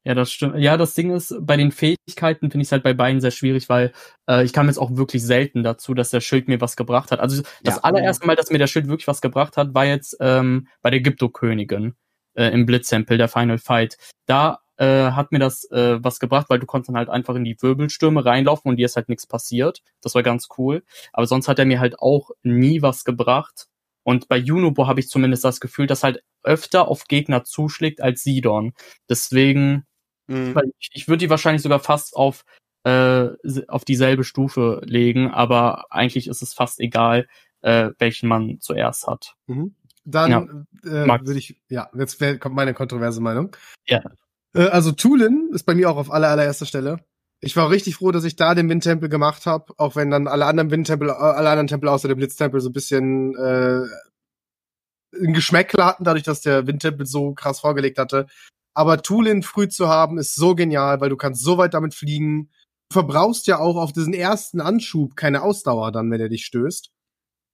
Ja, das stimmt. Ja, das Ding ist, bei den Fähigkeiten finde ich es halt bei beiden sehr schwierig, weil äh, ich kam jetzt auch wirklich selten dazu, dass der Schild mir was gebracht hat. Also das Ja. allererste Mal, dass mir der Schild wirklich was gebracht hat, war jetzt ähm, bei der Gypto-Königin äh, im Blitztempel, der Final Fight. Da äh, hat mir das äh, was gebracht, weil du konntest dann halt einfach in die Wirbelstürme reinlaufen und dir ist halt nichts passiert. Das war ganz cool. Aber sonst hat er mir halt auch nie was gebracht. Und bei Junobo habe ich zumindest das Gefühl, dass halt öfter auf Gegner zuschlägt als Sidon. Deswegen Mhm. ich, ich würde die wahrscheinlich sogar fast auf, äh, auf dieselbe Stufe legen, aber eigentlich ist es fast egal, äh, welchen man zuerst hat. Mhm. Dann äh, Max. würde ich, ja, jetzt kommt meine kontroverse Meinung. Ja. Äh, also Tulin ist bei mir auch auf aller, allererster Stelle. Ich war richtig froh, dass ich da den Windtempel gemacht habe, auch wenn dann alle anderen Windtempel, äh, alle anderen Tempel außer dem Blitztempel so ein bisschen äh, ein Geschmäckler hatten, dadurch, dass der Windtempel so krass vorgelegt hatte. Aber Tulin früh zu haben, ist so genial, weil du kannst so weit damit fliegen. Du verbrauchst ja auch auf diesen ersten Anschub keine Ausdauer dann, wenn er dich stößt.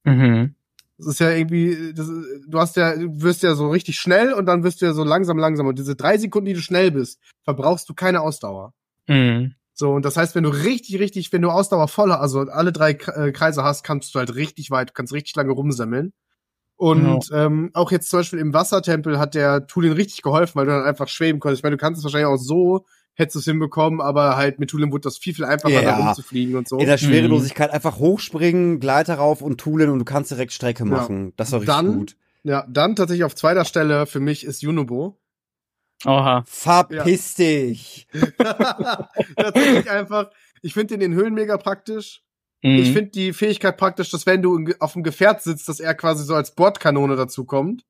Mhm. Das ist ja irgendwie, das, du hast ja, du wirst ja so richtig schnell und dann wirst du ja so langsam, langsam. Und diese drei Sekunden, die du schnell bist, verbrauchst du keine Ausdauer. Mhm. So, und das heißt, wenn du richtig, richtig, wenn du Ausdauer voller, also alle drei äh, Kreise hast, kannst du halt richtig weit, du kannst richtig lange rumsammeln. Und ähm, auch jetzt zum Beispiel im Wassertempel hat der Tulin richtig geholfen, weil du dann einfach schweben konntest. Ich meine, du kannst es wahrscheinlich auch so, hättest du es hinbekommen, aber halt mit Tulin wurde das viel, viel einfacher, Ja. da rumzufliegen und so. In der Schwerelosigkeit einfach hochspringen, Gleiter rauf und Tulen und du kannst direkt Strecke machen. Das war richtig Dann- gut. Ja, dann tatsächlich auf zweiter Stelle für mich ist Junobo. Oha. Verpiss dich. Tatsächlich einfach, ich finde den in Höhlen mega praktisch. Mhm. Ich finde die Fähigkeit praktisch, dass wenn du auf dem Gefährt sitzt, dass er quasi so als Bordkanone dazu kommt.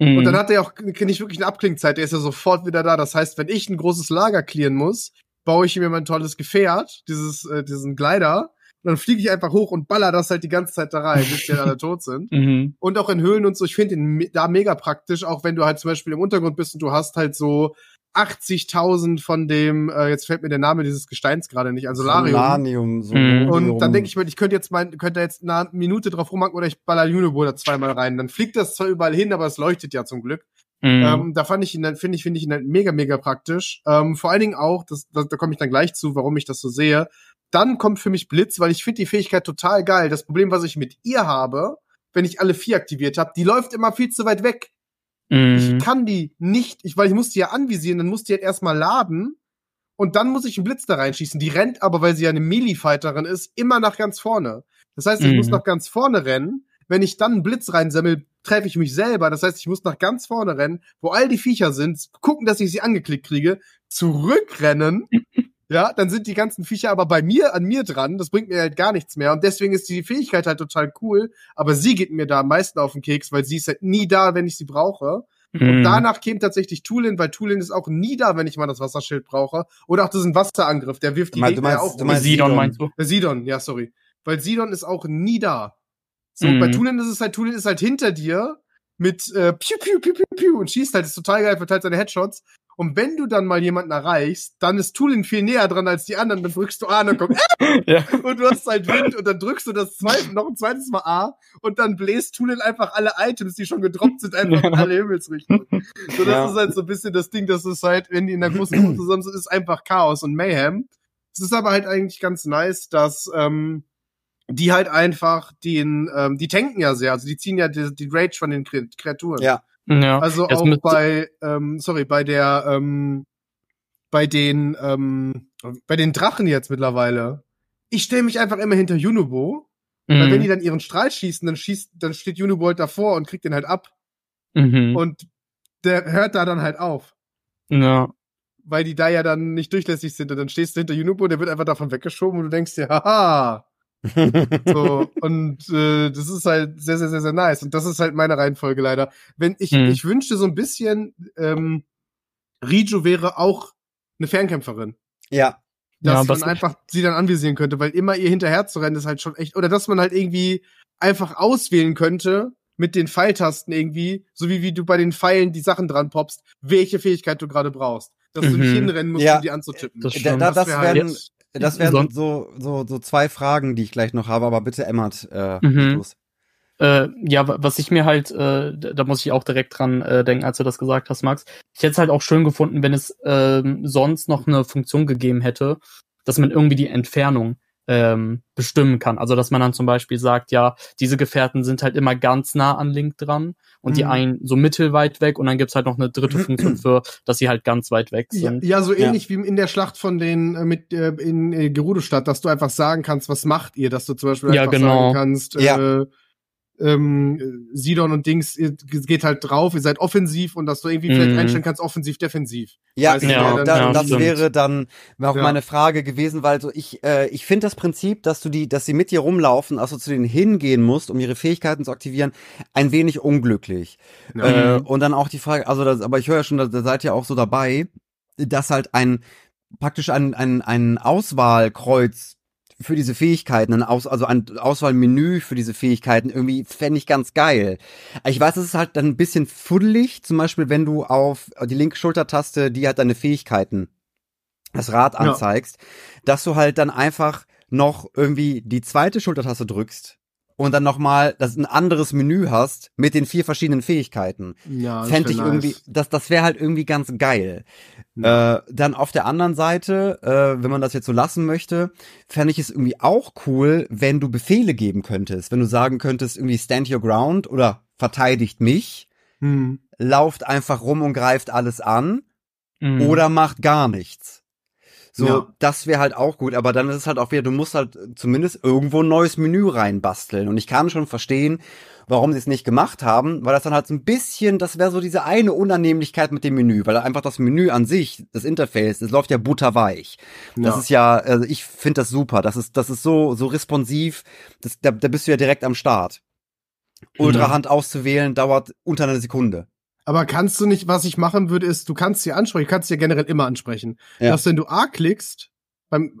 Mhm. Und dann hat er auch nicht wirklich eine Abklingzeit, der ist ja sofort wieder da. Das heißt, wenn ich ein großes Lager clearen muss, baue ich mir mein tolles Gefährt, dieses, äh, diesen Glider, und dann fliege ich einfach hoch und baller das halt die ganze Zeit da rein, bis die alle tot sind. Mhm. Und auch in Höhlen und so, ich finde ihn da mega praktisch, auch wenn du halt zum Beispiel im Untergrund bist und du hast halt so 80.000 von dem, äh, jetzt fällt mir der Name dieses Gesteins gerade nicht, also Solarium. Solarium. Mhm. Und dann denke ich mir, ich könnte jetzt mal, könnte jetzt eine Minute drauf rumhacken oder ich baller Unibo da zweimal rein. Dann fliegt das zwar überall hin, aber es leuchtet ja zum Glück. Mhm. Ähm, da fand ich ihn dann, finde ich, finde ich ihn dann mega, mega praktisch. Ähm, vor allen Dingen auch, das, das, da komme ich dann gleich zu, warum ich das so sehe. Dann kommt für mich Blitz, weil ich finde die Fähigkeit total geil. Das Problem, was ich mit ihr habe, wenn ich alle vier aktiviert habe, die läuft immer viel zu weit weg. Mhm. Ich kann die nicht, ich, weil ich muss die ja anvisieren, dann muss die halt erstmal laden und dann muss ich einen Blitz da reinschießen. Die rennt aber, weil sie ja eine Melee-Fighterin ist, immer nach ganz vorne. Das heißt, ich Mhm. muss nach ganz vorne rennen. Wenn ich dann einen Blitz reinsammel, treffe ich mich selber. Das heißt, ich muss nach ganz vorne rennen, wo all die Viecher sind, gucken, dass ich sie angeklickt kriege, zurückrennen. Ja, dann sind die ganzen Viecher aber bei mir, an mir dran. Das bringt mir halt gar nichts mehr. Und deswegen ist die Fähigkeit halt total cool. Aber sie geht mir da am meisten auf den Keks, weil sie ist halt nie da, wenn ich sie brauche. Und Mhm. danach käme tatsächlich Tulin, weil Tulin ist auch nie da, wenn ich mal das Wasserschild brauche. Oder auch diesen Wasserangriff, der wirft die Du Gegner ja meinst- auch du meinst Sidon Sidon. meinst du? Äh, Sidon, ja, sorry. Weil Sidon ist auch nie da. So, Mhm. bei Tulin ist es halt, Tulin ist halt hinter dir mit äh, piu, piu, piu, piu, piu und schießt halt, ist total geil, verteilt seine Headshots. Und wenn du dann mal jemanden erreichst, dann ist Tulin viel näher dran als die anderen, dann drückst du A und dann kommt ja. und du hast halt Wind und dann drückst du das zweite, noch ein zweites Mal A und dann bläst Tulin einfach alle Items, die schon gedroppt sind, einfach in alle Himmelsrichtungen. So, das Ja. ist halt so ein bisschen das Ding, dass es halt, wenn die in der großen Gruppe zusammen sind, ist einfach Chaos und Mayhem. Es ist aber halt eigentlich ganz nice, dass ähm, die halt einfach den, ähm, die tanken ja sehr, also die ziehen ja die, die Rage von den Kre- Kreaturen. Ja. Ja. Also auch bei, ähm, sorry, bei der, ähm, bei den, ähm, bei den Drachen jetzt mittlerweile. Ich stelle mich einfach immer hinter Junubo, weil Mhm. wenn die dann ihren Strahl schießen, dann schießt, dann steht Junubo halt davor und kriegt den halt ab mhm. und der hört da dann halt auf, ja. weil die da ja dann nicht durchlässig sind und dann stehst du hinter Junubo, der wird einfach davon weggeschoben und du denkst dir, haha, so, und äh, das ist halt sehr, sehr, sehr, sehr nice. Und das ist halt meine Reihenfolge leider. Wenn ich, Hm. ich wünschte so ein bisschen, ähm, Riju wäre auch eine Fernkämpferin. ja. Ja, Dass was- man einfach sie dann anvisieren könnte, weil immer ihr hinterher zu rennen ist halt schon echt. Oder dass man halt irgendwie einfach auswählen könnte mit den Pfeiltasten irgendwie, so wie, wie du bei den Pfeilen die Sachen dran poppst, welche Fähigkeit du gerade brauchst. Dass du nicht Mhm. hinrennen musst, Ja, um die anzutippen. das Da, stimmt. da, das wär halt- werden, das wären so, so, so zwei Fragen, die ich gleich noch habe, aber bitte Emmert, äh, Mhm. los. Äh, ja, wa- was ich mir halt, äh, da muss ich auch direkt dran äh, denken, als du das gesagt hast, Max. Ich hätte es halt auch schön gefunden, wenn es ähm, sonst noch eine Funktion gegeben hätte, dass man irgendwie die Entfernung ähm, bestimmen kann. Also dass man dann zum Beispiel sagt, ja, diese Gefährten sind halt immer ganz nah an Link dran und die Mhm. einen so mittelweit weg und dann gibt's halt noch eine dritte Funktion für, dass sie halt ganz weit weg Ja, sind. ja, so Ja. ähnlich wie in der Schlacht von den äh, mit äh, in äh, Gerudo-Stadt, dass du einfach sagen kannst, was macht ihr, dass du zum Beispiel Ja, einfach genau. sagen kannst, Ja. äh, ähm, äh, Sidon und Dings, ihr geht halt drauf, ihr seid offensiv und dass du irgendwie vielleicht Mhm. einstellen kannst, offensiv, defensiv. Ja, Weiß ich, ja, ja, da, ja, das stimmt. wäre dann auch Ja. meine Frage gewesen, weil so ich, äh, ich finde das Prinzip, dass du die, dass sie mit dir rumlaufen, also zu denen hingehen musst, um ihre Fähigkeiten zu aktivieren, ein wenig unglücklich. Ja. Äh, und dann auch die Frage, also das, aber ich höre ja schon, da, da seid ihr auch so dabei, dass halt ein praktisch ein, ein, ein Auswahlkreuz für diese Fähigkeiten, ein Aus, also ein Auswahlmenü für diese Fähigkeiten irgendwie fände ich ganz geil. Ich weiß, es ist halt dann ein bisschen fuddelig, zum Beispiel, wenn du auf die linke Schultertaste, die hat deine Fähigkeiten, das Rad Ja. anzeigst, dass du halt dann einfach noch irgendwie die zweite Schultertaste drückst und dann nochmal das ein anderes Menü hast mit den vier verschiedenen Fähigkeiten. ja, das Fände ich nice. irgendwie, das, das wäre halt irgendwie ganz geil. Ja. Äh, dann auf der anderen Seite, äh, wenn man das jetzt so lassen möchte, fände ich es irgendwie auch cool, wenn du Befehle geben könntest. Wenn du sagen könntest, irgendwie stand your ground oder verteidigt mich, Hm. lauft einfach rum und greift alles an Mhm. oder macht gar nichts. So, Ja. das wäre halt auch gut, aber dann ist es halt auch wieder, du musst halt zumindest irgendwo ein neues Menü reinbasteln. Und ich kann schon verstehen, warum sie es nicht gemacht haben, weil das dann halt so ein bisschen, das wäre so diese eine Unannehmlichkeit mit dem Menü, weil einfach das Menü an sich, das Interface, das läuft ja butterweich. Das Ja. ist ja, also ich finde das super. Das ist, das ist so, so responsiv, das, da, da bist du ja direkt am Start. Ultrahand auszuwählen dauert unter einer Sekunde. Aber kannst du nicht, was ich machen würde, ist, du kannst sie ansprechen, du kannst sie ja generell immer ansprechen. Ja. Dass wenn du A klickst, beim,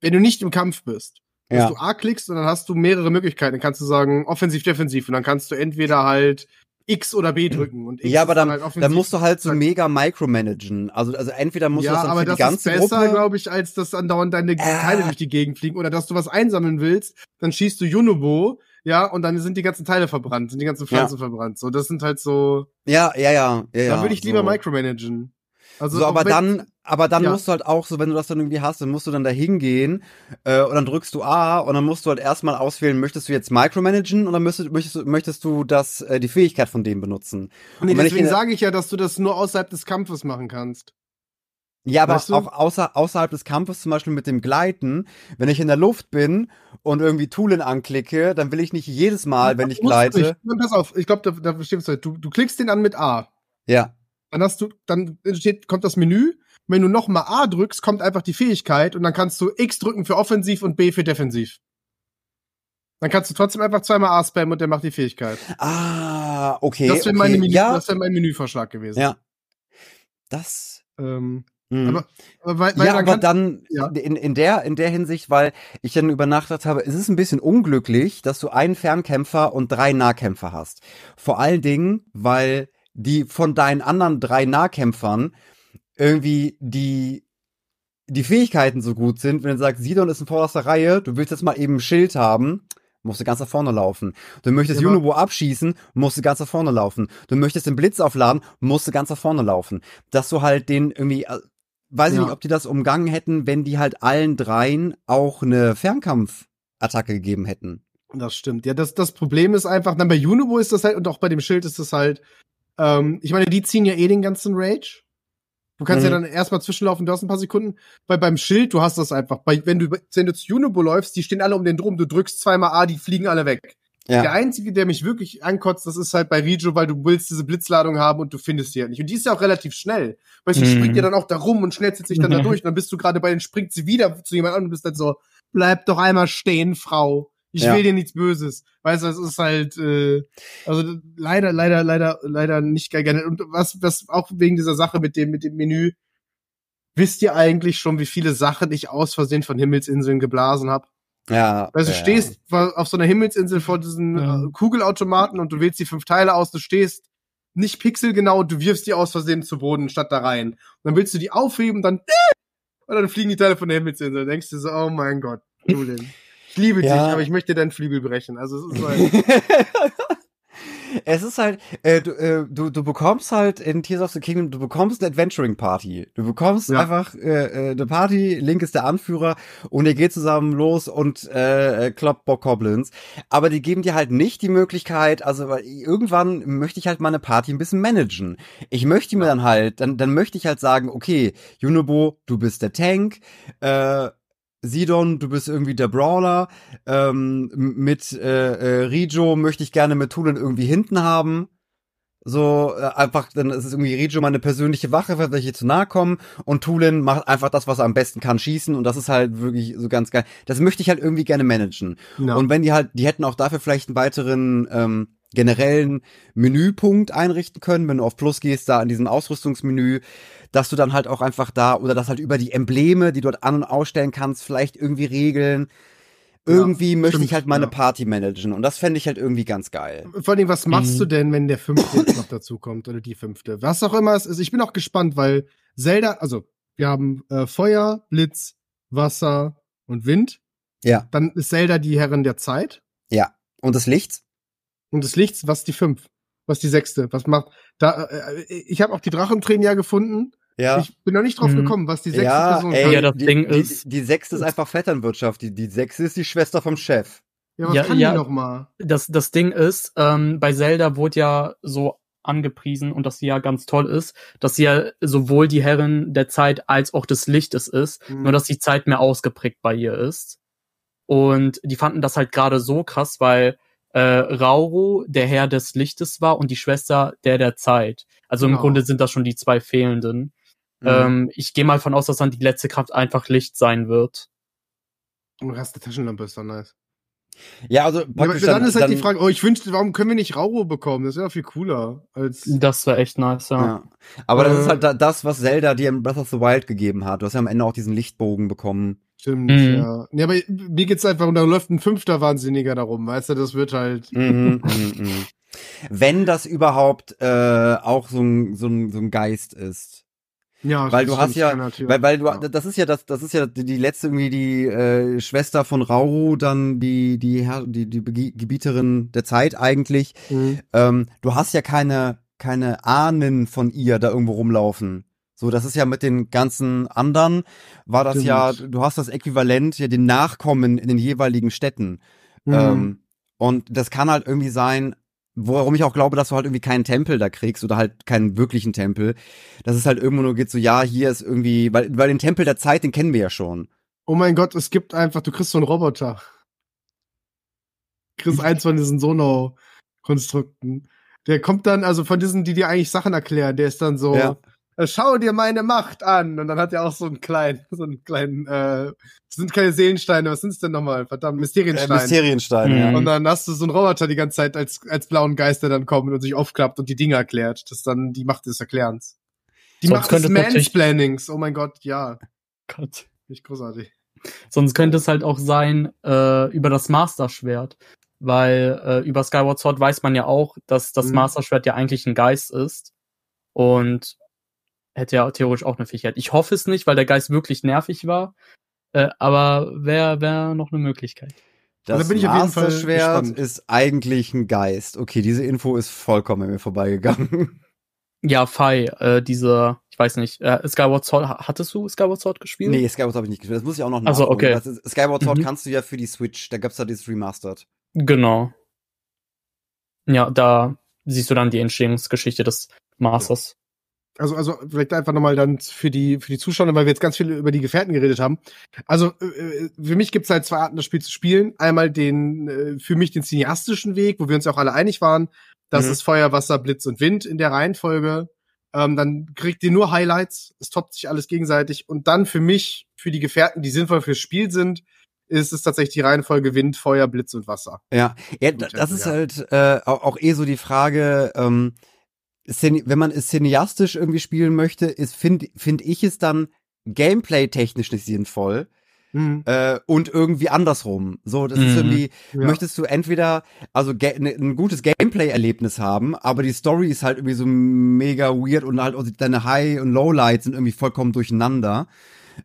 wenn du nicht im Kampf bist, dass Ja. du A klickst und dann hast du mehrere Möglichkeiten. Dann kannst du sagen, offensiv, defensiv. Und dann kannst du entweder halt X oder B drücken. Und X Ja, aber ist dann, halt dann musst du halt so mega micromanagen. Also, also entweder musst du ja, das dann aber für das die ganze ist besser, Gruppe. glaube ich, als dass andauernd deine Äh. Teile durch die Gegend fliegen. Oder dass du was einsammeln willst, dann schießt du Junubo, ja, und dann sind die ganzen Teile verbrannt, sind die ganzen Pflanzen verbrannt. So, das sind halt so, Ja, ja, ja, ja. ja da würde ich lieber so. micromanagen. Also, so, aber wenn- dann, aber dann Ja. musst du halt auch so, wenn du das dann irgendwie hast, dann musst du dann da hingehen äh, und dann drückst du A und dann musst du halt erstmal auswählen, möchtest du jetzt micromanagen oder möchtest, möchtest, du- möchtest du das, äh, die Fähigkeit von dem benutzen? Nee, ich deswegen sage ich ja, dass du das nur außerhalb des Kampfes machen kannst. Ja, aber Weißt du? auch außer, außerhalb des Kampfes, zum Beispiel mit dem Gleiten, wenn ich in der Luft bin und irgendwie Toolen anklicke, dann will ich nicht jedes Mal, wenn ich du gleite. nicht. Dann Pass auf, ich glaube, da, da stimmt's halt. Du, du klickst den an mit A. Ja. Dann hast du, dann entsteht, kommt das Menü. Wenn du noch mal A drückst, kommt einfach die Fähigkeit und dann kannst du X drücken für offensiv und B für defensiv. Dann kannst du trotzdem einfach zweimal A spammen und der macht die Fähigkeit. Ah, okay. das wäre okay. Menü, ja, wäre mein Menüvorschlag gewesen. ja. Das. Ähm, mh. aber, aber weil, weil ja, aber kann, dann Ja. in, in der in der Hinsicht, weil ich dann übernachtet habe, es ist ein bisschen unglücklich, dass du einen Fernkämpfer und drei Nahkämpfer hast. Vor allen Dingen, weil die von deinen anderen drei Nahkämpfern irgendwie die die Fähigkeiten so gut sind, wenn du sagst, Sidon ist in vorderster Reihe, du willst jetzt mal eben ein Schild haben, musst du ganz nach vorne laufen. Du möchtest Ja, Junobo abschießen, musst du ganz nach vorne laufen. Du möchtest den Blitz aufladen, musst du ganz nach vorne laufen. Dass du halt den irgendwie, äh, weiß ich Ja. nicht, ob die das umgangen hätten, wenn die halt allen dreien auch eine Fernkampfattacke gegeben hätten. Das stimmt. Ja, das, das Problem ist einfach, dann bei Junobo ist das halt, und auch bei dem Schild ist das halt, ähm, ich meine, die ziehen ja eh den ganzen Rage. Du kannst Mhm. ja dann erstmal zwischenlaufen, du hast ein paar Sekunden. Weil beim Schild, du hast das einfach. Bei, wenn du, wenn du zu Junobo läufst, die stehen alle um den drum, du drückst zweimal A, die fliegen alle weg. Der Ja, einzige, der mich wirklich ankotzt, das ist halt bei Rijo, weil du willst diese Blitzladung haben und du findest sie ja nicht. Und die ist ja auch relativ schnell. Weil sie Mhm. springt ja dann auch da rum und schnetzelt sich dann da Ja. durch. Und dann bist du gerade bei den, springt sie wieder zu jemand anderem und bist dann so, bleib doch einmal stehen, Frau. Ich Ja. will dir nichts Böses. Weißt du, es ist halt, äh, also leider, leider, leider, leider nicht geil. gerne. Und was, was auch wegen dieser Sache mit dem, mit dem Menü, wisst ihr eigentlich schon, wie viele Sachen ich aus Versehen von Himmelsinseln geblasen habe? Ja. Also du ja. stehst auf so einer Himmelsinsel vor diesen Ja. äh, Kugelautomaten und du wählst die fünf Teile aus, du stehst nicht pixelgenau, du wirfst die aus Versehen zu Boden statt da rein. Und dann willst du die aufheben, dann und dann fliegen die Teile von der Himmelsinsel. Dann denkst du so, oh mein Gott, Julian. Ich liebe Ja. dich, aber ich möchte deinen Flügel brechen. Also es ist halt, es ist halt, äh, du, äh, du, du bekommst halt in Tears of the Kingdom, du bekommst eine Adventuring Party. Du bekommst Ja. einfach äh, äh, eine Party, Link ist der Anführer und ihr geht zusammen los und äh, äh, kloppt Bock Goblins. Aber die geben dir halt nicht die Möglichkeit, also irgendwann möchte ich halt meine Party ein bisschen managen. Ich möchte mir dann halt, dann, dann möchte ich halt sagen, okay, Junobo, du bist der Tank, äh, Sidon, du bist irgendwie der Brawler. Ähm, mit äh, äh, Rijo möchte ich gerne mit Tulen irgendwie hinten haben. So, äh, einfach, dann ist es irgendwie Rijo meine persönliche Wache, wenn welche zu nahe kommen. Und Tulen macht einfach das, was er am besten kann, schießen. Und das ist halt wirklich so ganz geil. Das möchte ich halt irgendwie gerne managen. ja. Und wenn die halt, die hätten auch dafür vielleicht einen weiteren ähm, generellen Menüpunkt einrichten können, wenn du auf Plus gehst, da in diesem Ausrüstungsmenü, dass du dann halt auch einfach da oder das halt über die Embleme, die du dort an- und ausstellen kannst, vielleicht irgendwie regeln. Irgendwie möchte stimmt, ich halt meine ja. Party managen und das fände ich halt irgendwie ganz geil. Vor allem, was machst Mhm. du denn, wenn der fünfte jetzt noch dazu kommt oder die fünfte? Was auch immer es ist. Ich bin auch gespannt, weil Zelda, also wir haben äh, Feuer, Blitz, Wasser und Wind. Ja, Dann ist Zelda die Herrin der Zeit. ja. Und das Licht? Und des Lichts, was die fünf? Was die sechste? Was macht? Da, äh, ich habe auch die Drachentränen ja gefunden. Ja. Ich bin noch nicht drauf Mhm. gekommen, was die sechste ja, Person ey, kann. Ja, das die, Ding die, ist- Die, sechste ist einfach Vetternwirtschaft. Die, die sechste ist die Schwester vom Chef. Ja, was Ja, kann ja. die noch mal? das, das Ding ist, ähm, bei Zelda wurde ja so angepriesen und dass sie ja ganz toll ist, dass sie ja sowohl die Herrin der Zeit als auch des Lichtes ist, Mhm. nur dass die Zeit mehr ausgeprägt bei ihr ist. Und die fanden das halt gerade so krass, weil äh, Rauro der Herr des Lichtes war und die Schwester der der Zeit. Also im Genau. Grunde sind das schon die zwei fehlenden. Mhm. Ähm, ich gehe mal von aus, dass dann die letzte Kraft einfach Licht sein wird. Und du hast eine Taschenlampe, ist doch nice. ja, also Ja, aber praktisch dann, ist halt die Frage, oh, ich wünschte, warum können wir nicht Rauro bekommen? Das wäre viel cooler als. Das wäre echt nice, ja. Ja. Aber das Äh, ist halt da, das, was Zelda dir in Breath of the Wild gegeben hat. Du hast ja am Ende auch diesen Lichtbogen bekommen. Stimmt, Mhm. ja. Ja, aber mir geht's einfach, und da läuft ein fünfter Wahnsinniger darum, weißt du, das wird halt. Mhm, mhm, mhm. Wenn das überhaupt äh, auch so ein, so, ein, so ein Geist ist. Ja, Weil das du hast ja, weil, weil du, Ja. das ist ja das, das ist ja die, letzte irgendwie die äh, Schwester von Rauru, dann die die Herr, die die Gebieterin der Zeit eigentlich. Mhm. Ähm, du hast ja keine keine Ahnen von ihr da irgendwo rumlaufen. So, das ist ja mit den ganzen anderen war das Stimmt. ja, du hast das Äquivalent ja den Nachkommen in den jeweiligen Städten. Mhm. Ähm, und das kann halt irgendwie sein, warum ich auch glaube, dass du halt irgendwie keinen Tempel da kriegst oder halt keinen wirklichen Tempel. Dass es halt irgendwo nur geht so, ja, hier ist irgendwie, weil, weil den Tempel der Zeit, den kennen wir ja schon. oh mein Gott, es gibt einfach, du kriegst so einen Roboter. Du kriegst eins von diesen Sono-Konstrukten. Der kommt dann, also von diesen, die dir eigentlich Sachen erklären, der ist dann so, Ja. Äh, schau dir meine Macht an. Und dann hat er auch so einen kleinen, so einen kleinen, äh, das sind keine Seelensteine, was sind's denn nochmal? Verdammt, Äh, Mysteriensteine. Mysterienstein, Mhm. ja. Und dann hast du so einen Roboter die ganze Zeit als, als blauen Geist, der dann kommt und sich aufklappt und die Dinge erklärt. Das ist dann die Macht des Erklärens. Die Sonst Macht des Mansplainings. Oh mein Gott, ja. Gott. Nicht großartig. Sonst könnte es halt auch sein äh, über das Master-Schwert. Weil äh, über Skyward Sword weiß man ja auch, dass das Mhm. Master-Schwert ja eigentlich ein Geist ist. Und hätte ja theoretisch auch eine Fähigkeit. Ich hoffe es nicht, weil der Geist wirklich nervig war. Äh, aber wäre wär noch eine Möglichkeit. Das Also bin ich auf jeden Fall gespannt. ist eigentlich ein Geist. Okay, diese Info ist vollkommen an mir vorbeigegangen. Ja, Fei, äh, diese, ich weiß nicht, äh, Skyward Sword, ha- hattest du Skyward Sword gespielt? nee, Skyward habe ich nicht gespielt. Das muss ich auch noch Also, nachholen. okay. Das ist, Skyward Sword Mhm. kannst du ja für die Switch. Da gab's da dieses Remastered. Genau. Ja, da siehst du dann die Entstehungsgeschichte des Masters. Also, also vielleicht einfach nochmal dann für die, für die Zuschauer, weil wir jetzt ganz viel über die Gefährten geredet haben. Also äh, äh, für mich gibt es halt zwei Arten, das Spiel zu spielen. Einmal den, äh, für mich den cineastischen Weg, wo wir uns ja auch alle einig waren. Das Mhm. ist Feuer, Wasser, Blitz und Wind in der Reihenfolge. Ähm, dann kriegt ihr nur Highlights, es toppt sich alles gegenseitig. Und dann für mich, für die Gefährten, die sinnvoll fürs Spiel sind, ist es tatsächlich die Reihenfolge Wind, Feuer, Blitz und Wasser. Ja, ja das ist halt äh, auch, eh so die Frage, ähm, wenn man es cineastisch irgendwie spielen möchte, ist finde find ich es dann gameplay-technisch nicht sinnvoll Mhm. äh, und irgendwie andersrum. So, das ist Mhm. irgendwie, Ja. möchtest du entweder also ne, ein gutes Gameplay-Erlebnis haben, aber die Story ist halt irgendwie so mega weird und halt auch deine High- und Lowlights sind irgendwie vollkommen durcheinander.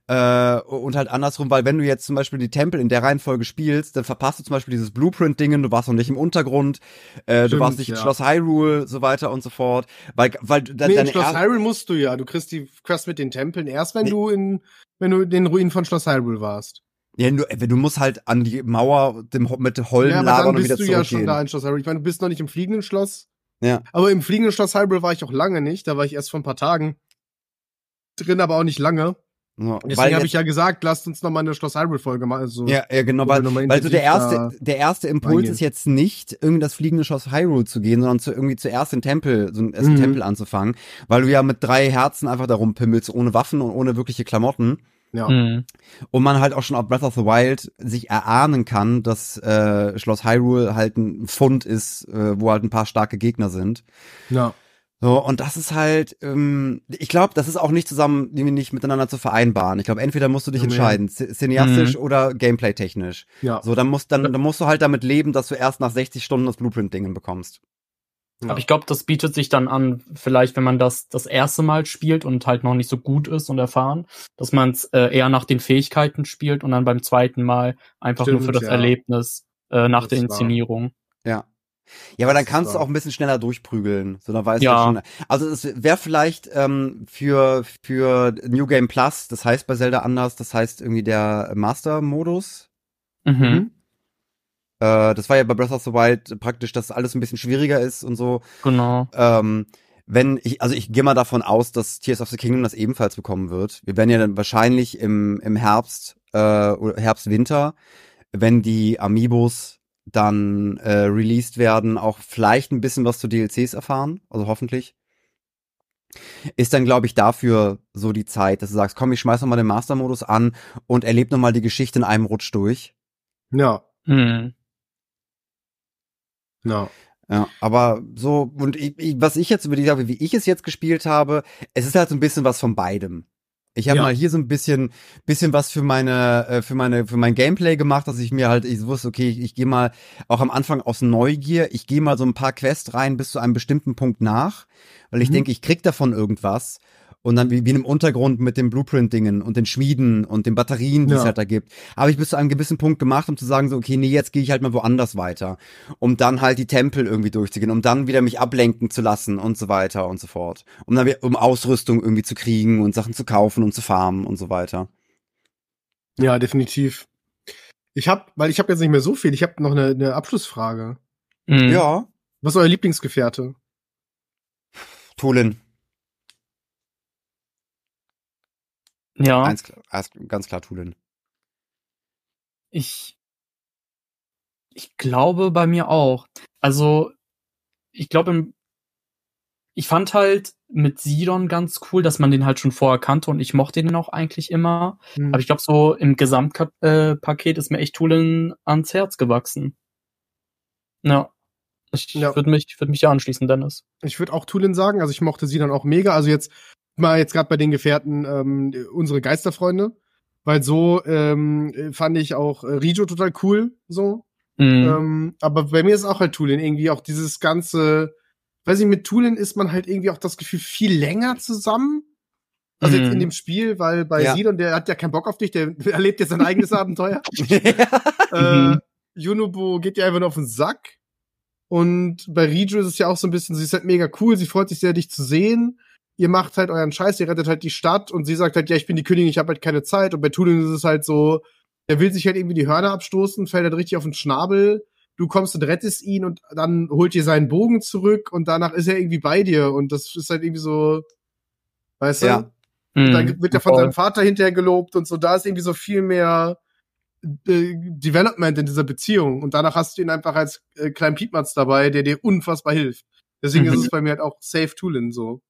Äh, und halt andersrum, weil wenn du jetzt zum Beispiel die Tempel in der Reihenfolge spielst, dann verpasst du zum Beispiel dieses Blueprint-Dingen, du warst noch nicht im Untergrund, äh, du Stimmt, warst nicht in ja. Schloss Hyrule, so weiter und so fort. Weil, weil de, Nee, in Schloss Hyrule musst du ja. Du kriegst die Quest mit den Tempeln erst, wenn Nee. du in, wenn du in den Ruinen von Schloss Hyrule warst. ja, du, du musst halt an die Mauer dem, mit Hollen Ja, dann und wieder bist du ja schon zurückgehen. da in Schloss Hyrule. Ich meine, du bist noch nicht im fliegenden Schloss. Ja. Aber im fliegenden Schloss Hyrule war ich auch lange nicht. Da war ich erst vor ein paar Tagen drin, aber auch nicht lange. So, Deswegen weil habe ich ja gesagt, lasst uns noch mal eine Schloss Hyrule Folge machen. Also, Ja, ja, genau, weil, weil so der erste, der erste Impuls reingehen. ist jetzt nicht, irgendwie das fliegende Schloss Hyrule zu gehen, sondern zu, irgendwie zuerst den Tempel, so einen ersten Mhm. Tempel anzufangen, weil du ja mit drei Herzen einfach darum pimmelst, ohne Waffen und ohne wirkliche Klamotten. ja. Mhm. Und man halt auch schon auf Breath of the Wild sich erahnen kann, dass äh, Schloss Hyrule halt ein Fund ist, äh, wo halt ein paar starke Gegner sind. ja. So, und das ist halt, ähm, ich glaube, das ist auch nicht zusammen, irgendwie nicht miteinander zu vereinbaren. Ich glaube, entweder musst du dich Ja, entscheiden, ci- cineastisch Mhm. oder gameplay-technisch. ja. So, dann musst, dann, dann musst du halt damit leben, dass du erst nach 60 Stunden das Blueprint-Dingen bekommst. ja. Aber ich glaube, das bietet sich dann an, vielleicht, wenn man das das erste Mal spielt und halt noch nicht so gut ist und erfahren, dass man es äh, eher nach den Fähigkeiten spielt und dann beim zweiten Mal einfach nur für Stimmt, das ja. Erlebnis äh, nach Das der war- Inszenierung. Ja. Ja, aber dann kannst du auch ein bisschen schneller durchprügeln. So, dann weißt Ja. du schon. Also es wäre vielleicht ähm, für für New Game Plus, das heißt bei Zelda anders, das heißt irgendwie der Master-Modus. Mhm. Äh, das war ja bei Breath of the Wild praktisch, dass alles ein bisschen schwieriger ist und so. Genau. Ähm, wenn ich, also ich gehe mal davon aus, dass Tears of the Kingdom das ebenfalls bekommen wird. Wir werden ja dann wahrscheinlich im, im Herbst, äh, oder Herbst, Winter, wenn die Amiibos dann äh, released werden, auch vielleicht ein bisschen was zu DLCs erfahren, also hoffentlich. Ist dann, glaube ich, dafür so die Zeit, dass du sagst, komm, ich schmeiß noch mal den Master-Modus an und erlebe noch mal die Geschichte in einem Rutsch durch. ja. Mhm. Ja. Ja, aber so, und ich, ich, was ich jetzt über die Sache, wie ich es jetzt gespielt habe, es ist halt so ein bisschen was von beidem. Ich habe Ja. mal hier so ein bisschen, bisschen was für meine, äh, für meine, für mein Gameplay gemacht, dass ich mir halt, ich wusste, okay, ich, ich gehe mal auch am Anfang aus Neugier, ich gehe mal so ein paar Quests rein bis zu einem bestimmten Punkt nach, weil ich Mhm. denke, ich krieg davon irgendwas. Und dann wie, wie im Untergrund mit den Blueprint-Dingen und den Schmieden und den Batterien, die es Ja. halt da gibt, habe ich bis zu einem gewissen Punkt gemacht, um zu sagen, so, okay, nee, jetzt gehe ich halt mal woanders weiter. Um dann halt die Tempel irgendwie durchzugehen, um dann wieder mich ablenken zu lassen und so weiter und so fort. Um dann wieder, um Ausrüstung irgendwie zu kriegen und Sachen zu kaufen und zu farmen und so weiter. Ja, definitiv. Ich habe, weil ich habe jetzt nicht mehr so viel, ich habe noch eine, eine Abschlussfrage. Mhm. Ja, Was ist euer Lieblingsgefährte? Tulin. Ja. Eins, ganz klar Tulin. Ich, ich glaube bei mir auch. Also, ich glaube, im- ich fand halt mit Sidon ganz cool, dass man den halt schon vorher kannte und ich mochte den auch eigentlich immer. Hm. Aber ich glaube, so im Gesamtpaket äh, ist mir echt Tulin ans Herz gewachsen. Ja. Ich Ja. würde mich, würd mich ja anschließen, Dennis. Ich würde auch Tulin sagen, also ich mochte sie dann auch mega. Also jetzt mal jetzt gerade bei den Gefährten ähm, unsere Geisterfreunde, weil so ähm, fand ich auch äh, Rijo total cool, so. Mhm. Ähm, aber bei mir ist auch halt Tulin irgendwie auch dieses ganze, weiß ich, mit Tulin ist man halt irgendwie auch das Gefühl viel länger zusammen. Also jetzt Mhm. in dem Spiel, weil bei Ja. Sidon, der hat ja keinen Bock auf dich, der erlebt jetzt sein eigenes Abenteuer. äh, Mhm. Geht dir einfach nur auf den Sack. Und bei Riju ist es ja auch so ein bisschen, sie ist halt mega cool, sie freut sich sehr, dich zu sehen. Ihr macht halt euren Scheiß, ihr rettet halt die Stadt und sie sagt halt, ja, ich bin die Königin, ich habe halt keine Zeit. Und bei Tulin ist es halt so, der will sich halt irgendwie die Hörner abstoßen, fällt halt richtig auf den Schnabel. Du kommst und rettest ihn und dann holt ihr seinen Bogen zurück und danach ist er irgendwie bei dir. Und das ist halt irgendwie so, weißt du? Ja. Mhm. Dann wird er von seinem Vater hinterher gelobt und so. Da ist irgendwie so viel mehr äh, Development in dieser Beziehung. Und danach hast du ihn einfach als äh, kleinen Piepmatz dabei, der dir unfassbar hilft. Deswegen Mhm. ist es bei mir halt auch Safe Tulin so.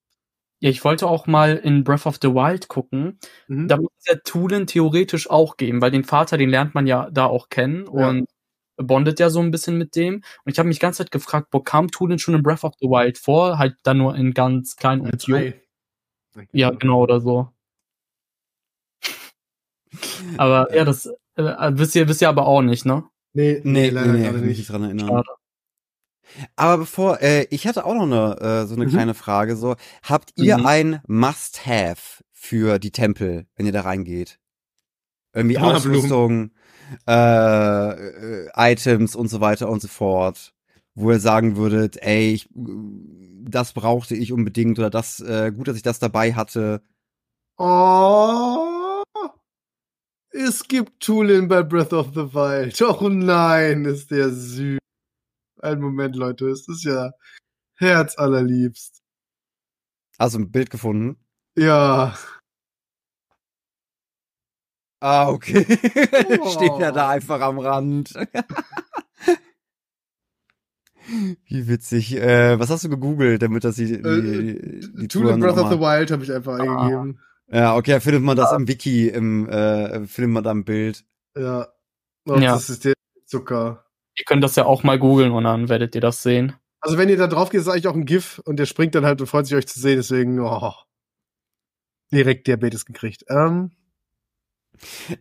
Ja, ich wollte auch mal in Breath of the Wild gucken. Mhm. Da muss es ja Tulin theoretisch auch geben, weil den Vater, den lernt man ja da auch kennen Ja. und bondet ja so ein bisschen mit dem. Und ich habe mich die ganze Zeit gefragt, wo kam Tulin schon in Breath of the Wild vor? Halt dann nur in ganz klein und jung. Ja, genau, oder so. Aber ja, das äh, wisst ihr, wisst ihr aber auch nicht, ne? Nee, Nee, leider nee, nee, gerade kann mich nicht. nicht dran erinnern. Schade. Aber bevor, äh, ich hatte auch noch eine, äh, so eine Mhm. kleine Frage. So, habt ihr Mhm. ein Must-Have für die Tempel, wenn ihr da reingeht? Irgendwie. Ausrüstung, äh, äh, Items und so weiter und so fort. Wo ihr sagen würdet, ey, ich, das brauchte ich unbedingt oder das, äh, gut, dass ich das dabei hatte. Oh, es gibt Tulin bei Breath of the Wild. Oh nein, ist der süß. Ein Moment, Leute, es ist ja herzallerliebst. Also ein Bild gefunden. Ja. Ah, okay. Oh. Steht ja da einfach am Rand. Wie witzig. Äh, was hast du gegoogelt, damit das die, die, Äh, die Touren Breath of the Wild habe ich einfach eingegeben. Ja, okay, findet man das im Wiki, im, äh, findet man da ein Bild. Ja. Oh, Ja. Das ist der Zucker. Ihr könnt das ja auch mal googeln und dann werdet ihr das sehen. Also wenn ihr da drauf geht, ist eigentlich auch ein GIF und der springt dann halt und freut sich euch zu sehen, deswegen, oh. Direkt Diabetes gekriegt. Ähm,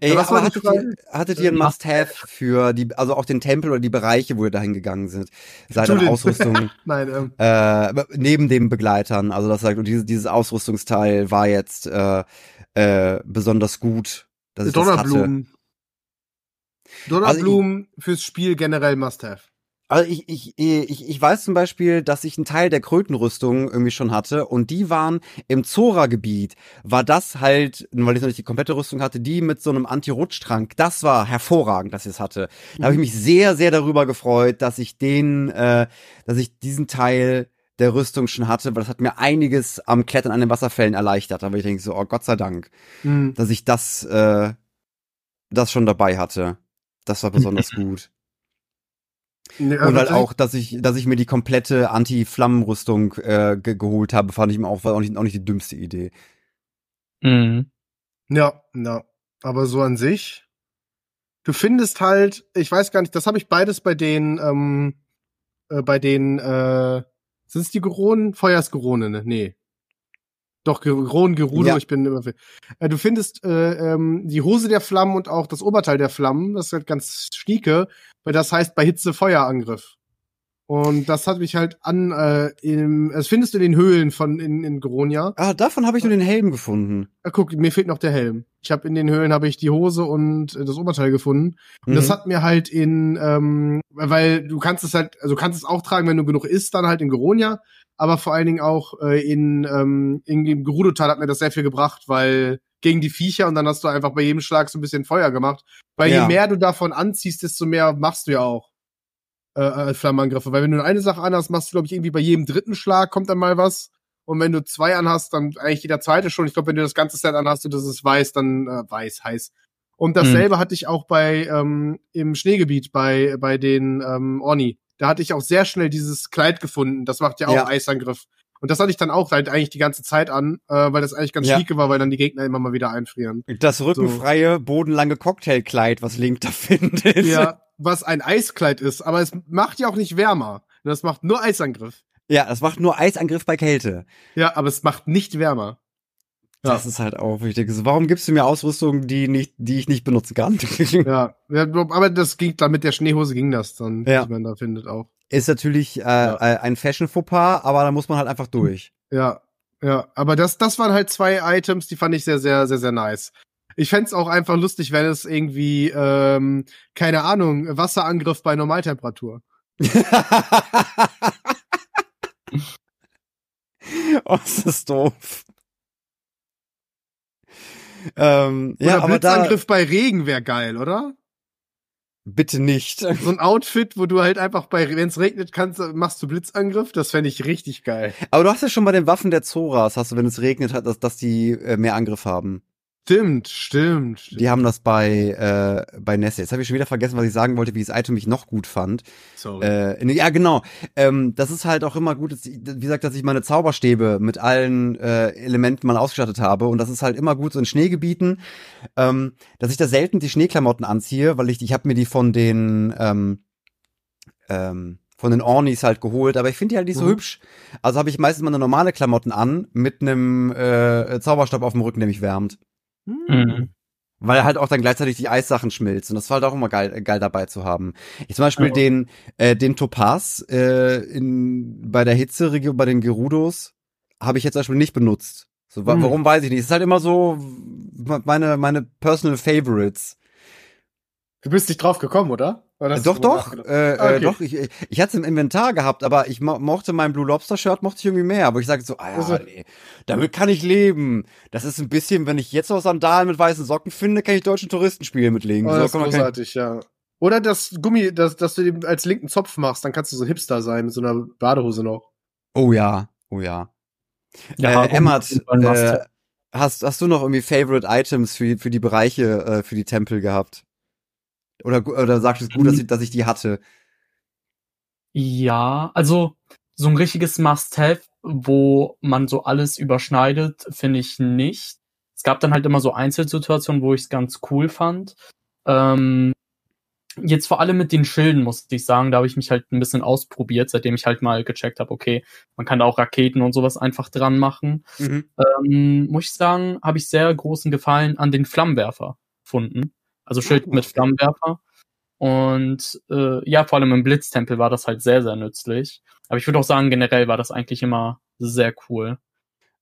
Ey, was aber hattet ihr, hattet ihr ein Äh, Must-Have für die, also auch den Tempel oder die Bereiche, wo ihr dahin gegangen sind? Sei dann Tulin. Ausrüstung, nein, ähm, äh, neben den Begleitern, also das sagt, und dieses, dieses Ausrüstungsteil war jetzt, äh, äh, besonders gut, dass ich Donnerblumen. Donnerblumen fürs Spiel generell must have. Also ich, ich, ich, ich weiß zum Beispiel, dass ich einen Teil der Krötenrüstung irgendwie schon hatte und die waren im Zora-Gebiet, war das halt, weil ich noch nicht die komplette Rüstung hatte, die mit so einem Anti-Rutsch-Trank, das war hervorragend, dass ich es hatte. Da habe ich mich sehr, sehr darüber gefreut, dass ich den, äh, dass ich diesen Teil der Rüstung schon hatte, weil das hat mir einiges am Klettern an den Wasserfällen erleichtert. Aber ich denke so, oh Gott sei Dank, Mhm. dass ich das, äh, das schon dabei hatte. Das war besonders gut. Nee, Und halt also- auch, dass ich, dass ich mir die komplette Anti-Flammenrüstung äh, ge geholt habe, fand ich mir auch, war auch nicht, auch nicht die dümmste Idee. Mhm. Ja, ja. Aber so an sich, du findest halt, ich weiß gar nicht, das habe ich beides bei den, ähm, äh, bei den, äh, sind es die Geronen? Feuersgerone, ne? Nee. Doch, Geronen, Gerudo, Ja. ich bin immer. Äh, du findest äh, ähm, die Hose der Flammen und auch das Oberteil der Flammen, das ist halt ganz schnieke, weil das heißt bei Hitze Feuerangriff. Und das hat mich halt an, äh, im, das findest du in den Höhlen von in, in Geronia. Ah, davon habe ich nur den Helm gefunden. Ah, guck, mir fehlt noch der Helm. Ich habe in den Höhlen habe ich die Hose und äh, das Oberteil gefunden. Und das Mhm. hat mir halt in, ähm, weil du kannst es halt, also du kannst es auch tragen, wenn du genug isst, dann halt in Geronia, aber vor allen Dingen auch äh, in, ähm, in dem Gerudo-Teil hat mir das sehr viel gebracht, weil gegen die Viecher und dann hast du einfach bei jedem Schlag so ein bisschen Feuer gemacht. Weil Ja. je mehr du davon anziehst, desto mehr machst du ja auch äh, äh, Flammenangriffe. Weil wenn du nur eine Sache anhast, machst du, glaube ich, irgendwie bei jedem dritten Schlag kommt dann mal was. Und wenn du zwei anhast, dann eigentlich jeder zweite schon. Ich glaube, wenn du das ganze Set anhast und das ist weiß, dann äh, weiß, heiß. Und dasselbe hatte ich auch bei ähm, im Schneegebiet bei bei den ähm, Orni. Da hatte ich auch sehr schnell dieses Kleid gefunden. Das macht ja auch Ja. Eisangriff. Und das hatte ich dann auch halt eigentlich die ganze Zeit an, äh, weil das eigentlich ganz Ja. schnieke war, weil dann die Gegner immer mal wieder einfrieren. Das rückenfreie, bodenlange Cocktailkleid, was Link da findet. Ja, was ein Eiskleid ist, aber es macht ja auch nicht wärmer. Das macht nur Eisangriff. Ja, das macht nur Eisangriff bei Kälte. Ja, aber es macht nicht wärmer. Ja. Das ist halt auch wichtig. So, warum gibst du mir Ausrüstung, die nicht, die ich nicht benutzen kann? Ja, ja aber das ging, dann mit der Schneehose ging das dann, Ja. die man da findet auch. Ist natürlich äh, Ja. äh, ein Fashion-Fauxpas, aber da muss man halt einfach durch. Ja, Ja, aber das, das waren halt zwei Items, die fand ich sehr, sehr, sehr, sehr nice. Ich fänd's auch einfach lustig, wenn es irgendwie, ähm, keine Ahnung, Wasserangriff bei Normaltemperatur. oh, ist das doof. Ähm, Oder ja, aber da, Blitzangriff bei Regen wäre geil, oder? bitte nicht. So ein Outfit, wo du halt einfach bei, wenn es regnet, kannst, machst du Blitzangriff. Das fände ich richtig geil. Aber du hast ja schon bei den Waffen der Zoras, hast du, wenn es regnet hat, dass, dass die äh, mehr Angriff haben. Stimmt, stimmt. stimmt. Die haben das bei, äh, bei Nessie. Jetzt habe ich schon wieder vergessen, was ich sagen wollte, wie das Item ich noch gut fand. Sorry. Äh, nee, ja, genau. Ähm, das ist halt auch immer gut, dass, wie gesagt, dass ich meine Zauberstäbe mit allen äh, Elementen mal ausgestattet habe. Und das ist halt immer gut so in Schneegebieten, ähm, dass ich da selten die Schneeklamotten anziehe, weil ich, ich habe mir die von den ähm, ähm, von den Ornis halt geholt, aber ich finde die halt nicht so Mhm. hübsch. Also habe ich meistens meine normale Klamotten an mit einem äh, Zauberstab auf dem Rücken, der mich wärmt. Mhm. Weil halt auch dann gleichzeitig die Eissachen schmilzt. Und das war halt auch immer geil, geil dabei zu haben. Ich zum Beispiel Ja. den, äh, den Topaz äh, in, bei der Hitzeregion, bei den Gerudos, habe ich jetzt zum Beispiel nicht benutzt. So, wa Hm. Warum weiß ich nicht. Es ist halt immer so meine, meine Personal Favorites. Du bist nicht drauf gekommen, oder? Oder hast doch, doch, nachgedacht? äh, Ah, äh, okay. doch. Ich, ich, ich hatte es im Inventar gehabt, aber ich mo mochte mein Blue Lobster Shirt, mochte ich irgendwie mehr. Aber ich sage so, ah ja, Also- nee, damit kann ich leben. Das ist ein bisschen, wenn ich jetzt noch Sandalen mit weißen Socken finde, kann ich deutschen Touristenspiele mitlegen. Oh, So das ist kann man kein- großartig, ja. Oder das Gummi, das, dass du dem als linken Zopf machst, dann kannst du so ein Hipster sein mit so einer Badehose noch. Oh ja, oh ja. Ja, äh, ein äh, hast, hast du noch irgendwie Favorite Items für, für die Bereiche, äh, für die Tempel gehabt? Oder, oder sagst du es gut, dass ich, dass ich die hatte? Ja, also so ein richtiges Must-Have, wo man so alles überschneidet, finde ich nicht. Es gab dann halt immer so Einzelsituationen, wo ich es ganz cool fand. Ähm, jetzt vor allem mit den Schilden, muss ich sagen, da habe ich mich halt ein bisschen ausprobiert, seitdem ich halt mal gecheckt habe, okay, man kann da auch Raketen und sowas einfach dran machen. Mhm. Ähm, muss ich sagen, habe ich sehr großen Gefallen an den Flammenwerfer gefunden. Also Schild mit. Flammenwerfer. Und äh, ja, vor allem im Blitztempel war das halt sehr, sehr nützlich. Aber ich würde auch sagen, generell war das eigentlich immer sehr cool.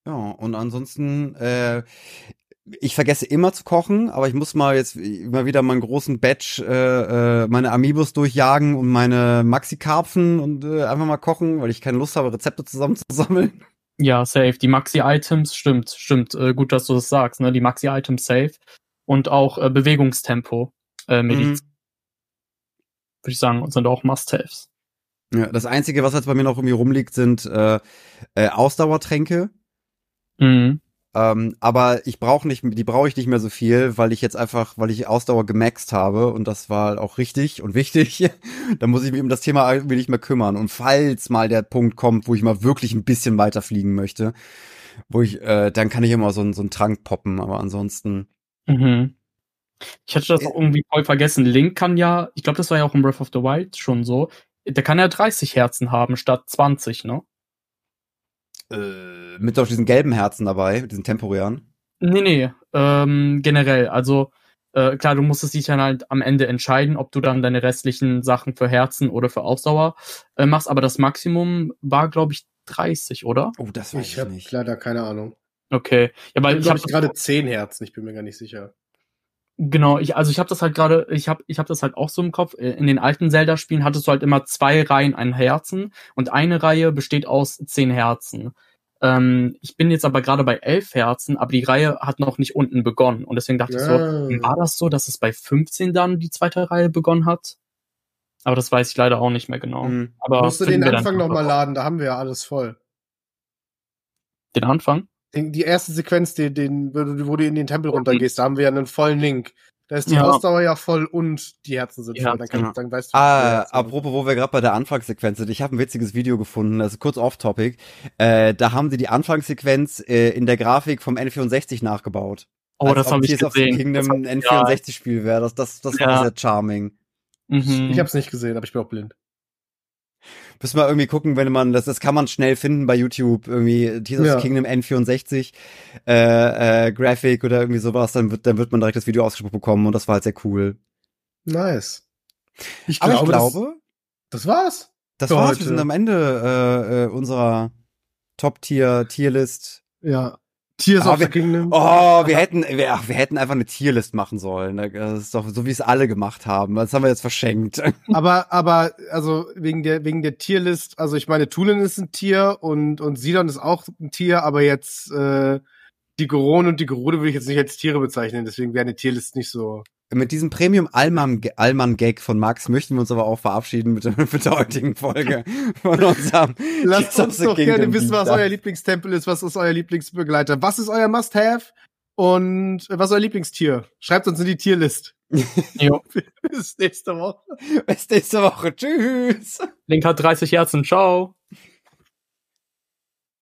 Ja, und ansonsten, äh, ich vergesse immer zu kochen, aber ich muss mal jetzt immer wieder meinen großen Batch, äh, äh, meine Amiibos durchjagen und meine Maxi-Karpfen und äh, einfach mal kochen, weil ich keine Lust habe, Rezepte zusammenzusammeln. Ja, safe. Die Maxi-Items, stimmt, stimmt. Äh, gut, dass du das sagst, ne? Die Maxi-Items safe. Und auch äh, Bewegungstempo. Äh, Mediz Mhm. würde ich sagen, sind auch Must-Haves. Ja, das Einzige, was jetzt bei mir noch irgendwie rumliegt, sind äh, äh, Ausdauertränke. Mhm. Ähm, aber ich brauche nicht, die brauche ich nicht mehr so viel, weil ich jetzt einfach, weil ich Ausdauer gemaxt habe und das war halt auch richtig und wichtig. da muss ich mich um das Thema irgendwie nicht mehr kümmern. Und falls mal der Punkt kommt, wo ich mal wirklich ein bisschen weiter fliegen möchte, wo ich, äh, dann kann ich immer so, einen- so einen Trank poppen, aber ansonsten. Mhm. Ich hatte das Äh, auch irgendwie voll vergessen. Link kann ja, ich glaube, das war ja auch in Breath of the Wild schon so, der kann ja 30 Herzen haben statt 20, ne? Äh, mit doch diesen gelben Herzen dabei, mit diesen temporären. Nee, nee, ähm, generell. Also, äh, klar, du musstest dich dann halt am Ende entscheiden, ob du dann deine restlichen Sachen für Herzen oder für Ausdauer äh, machst, aber das Maximum war, glaube ich, 30, oder? Oh, das weiß Ich ich, habe nicht. leider keine Ahnung. Okay. Ja, weil Ich ich habe gerade zehn Herzen, ich bin mir gar nicht sicher. Genau, ich, also ich habe das halt gerade, ich habe ich hab das halt auch so im Kopf. Äh, In den alten Zelda-Spielen hattest du halt immer zwei Reihen an Herzen und eine Reihe besteht aus zehn Herzen. Ähm, ich bin jetzt aber gerade bei elf Herzen, aber die Reihe hat noch nicht unten begonnen. Und deswegen dachte ich so, Ah. war das so, dass es bei 15 dann die zweite Reihe begonnen hat? Aber das weiß ich leider auch nicht mehr genau. Hm. Aber Musst du den Anfang nochmal laden, da haben wir ja alles voll. Den Anfang? Die erste Sequenz, die, den, wo du wo du in den Tempel runtergehst, da haben wir ja einen vollen Link. Da ist die Ja. Ausdauer ja voll und die Herzen sind voll. Dann, Herzen, kannst, dann weißt du. Ah, apropos, wo wir gerade bei der Anfangssequenz sind. Ich habe ein witziges Video gefunden, das ist kurz off-topic. Äh, da haben sie die Anfangssequenz äh, in der Grafik vom N64 nachgebaut. Oh, Als das ob habe ich Tears of the gesehen. Kingdom ein hab- N64-Spiel wäre. Das, das, das war Ja. sehr charming. Mhm. Ich hab's nicht gesehen, aber ich bin auch blind. Müssen wir irgendwie gucken, wenn man, das, das kann man schnell finden bei YouTube, irgendwie Tears of Ja. Kingdom N64 äh, äh, Graphic oder irgendwie sowas, dann wird, dann wird man direkt das Video ausgespuckt bekommen und das war halt sehr cool. Nice. Ich Aber glaube, ich glaube, das, das war's. das war's. heute. Wir sind am Ende äh, äh, unserer Top-Tier, Tierlist Ja. Tears of the Kingdom. Oh, wir hätten, wir, ach, wir hätten einfach eine Tierlist machen sollen. Das ist doch so, wie es alle gemacht haben. Das haben wir jetzt verschenkt. Aber, aber, also, wegen der, wegen der Tierlist, also ich meine, Tulin ist ein Tier und, und Sidon ist auch ein Tier, aber jetzt, äh, die Goron und die Gerude würde ich jetzt nicht als Tiere bezeichnen, deswegen wäre eine Tierlist nicht so. Mit diesem Premium Allmann Gag von Max möchten wir uns aber auch verabschieden mit, der- mit der heutigen Folge von unserem Lasst uns doch gerne wissen, was euer Lieblingstempel ist, was ist euer Lieblingsbegleiter, was ist euer Must-Have und äh, was ist euer Lieblingstier? Schreibt uns in die Tierlist. Jo. Bis nächste Woche. Bis nächste Woche. Tschüss. Link hat 30 Herzen. Ciao.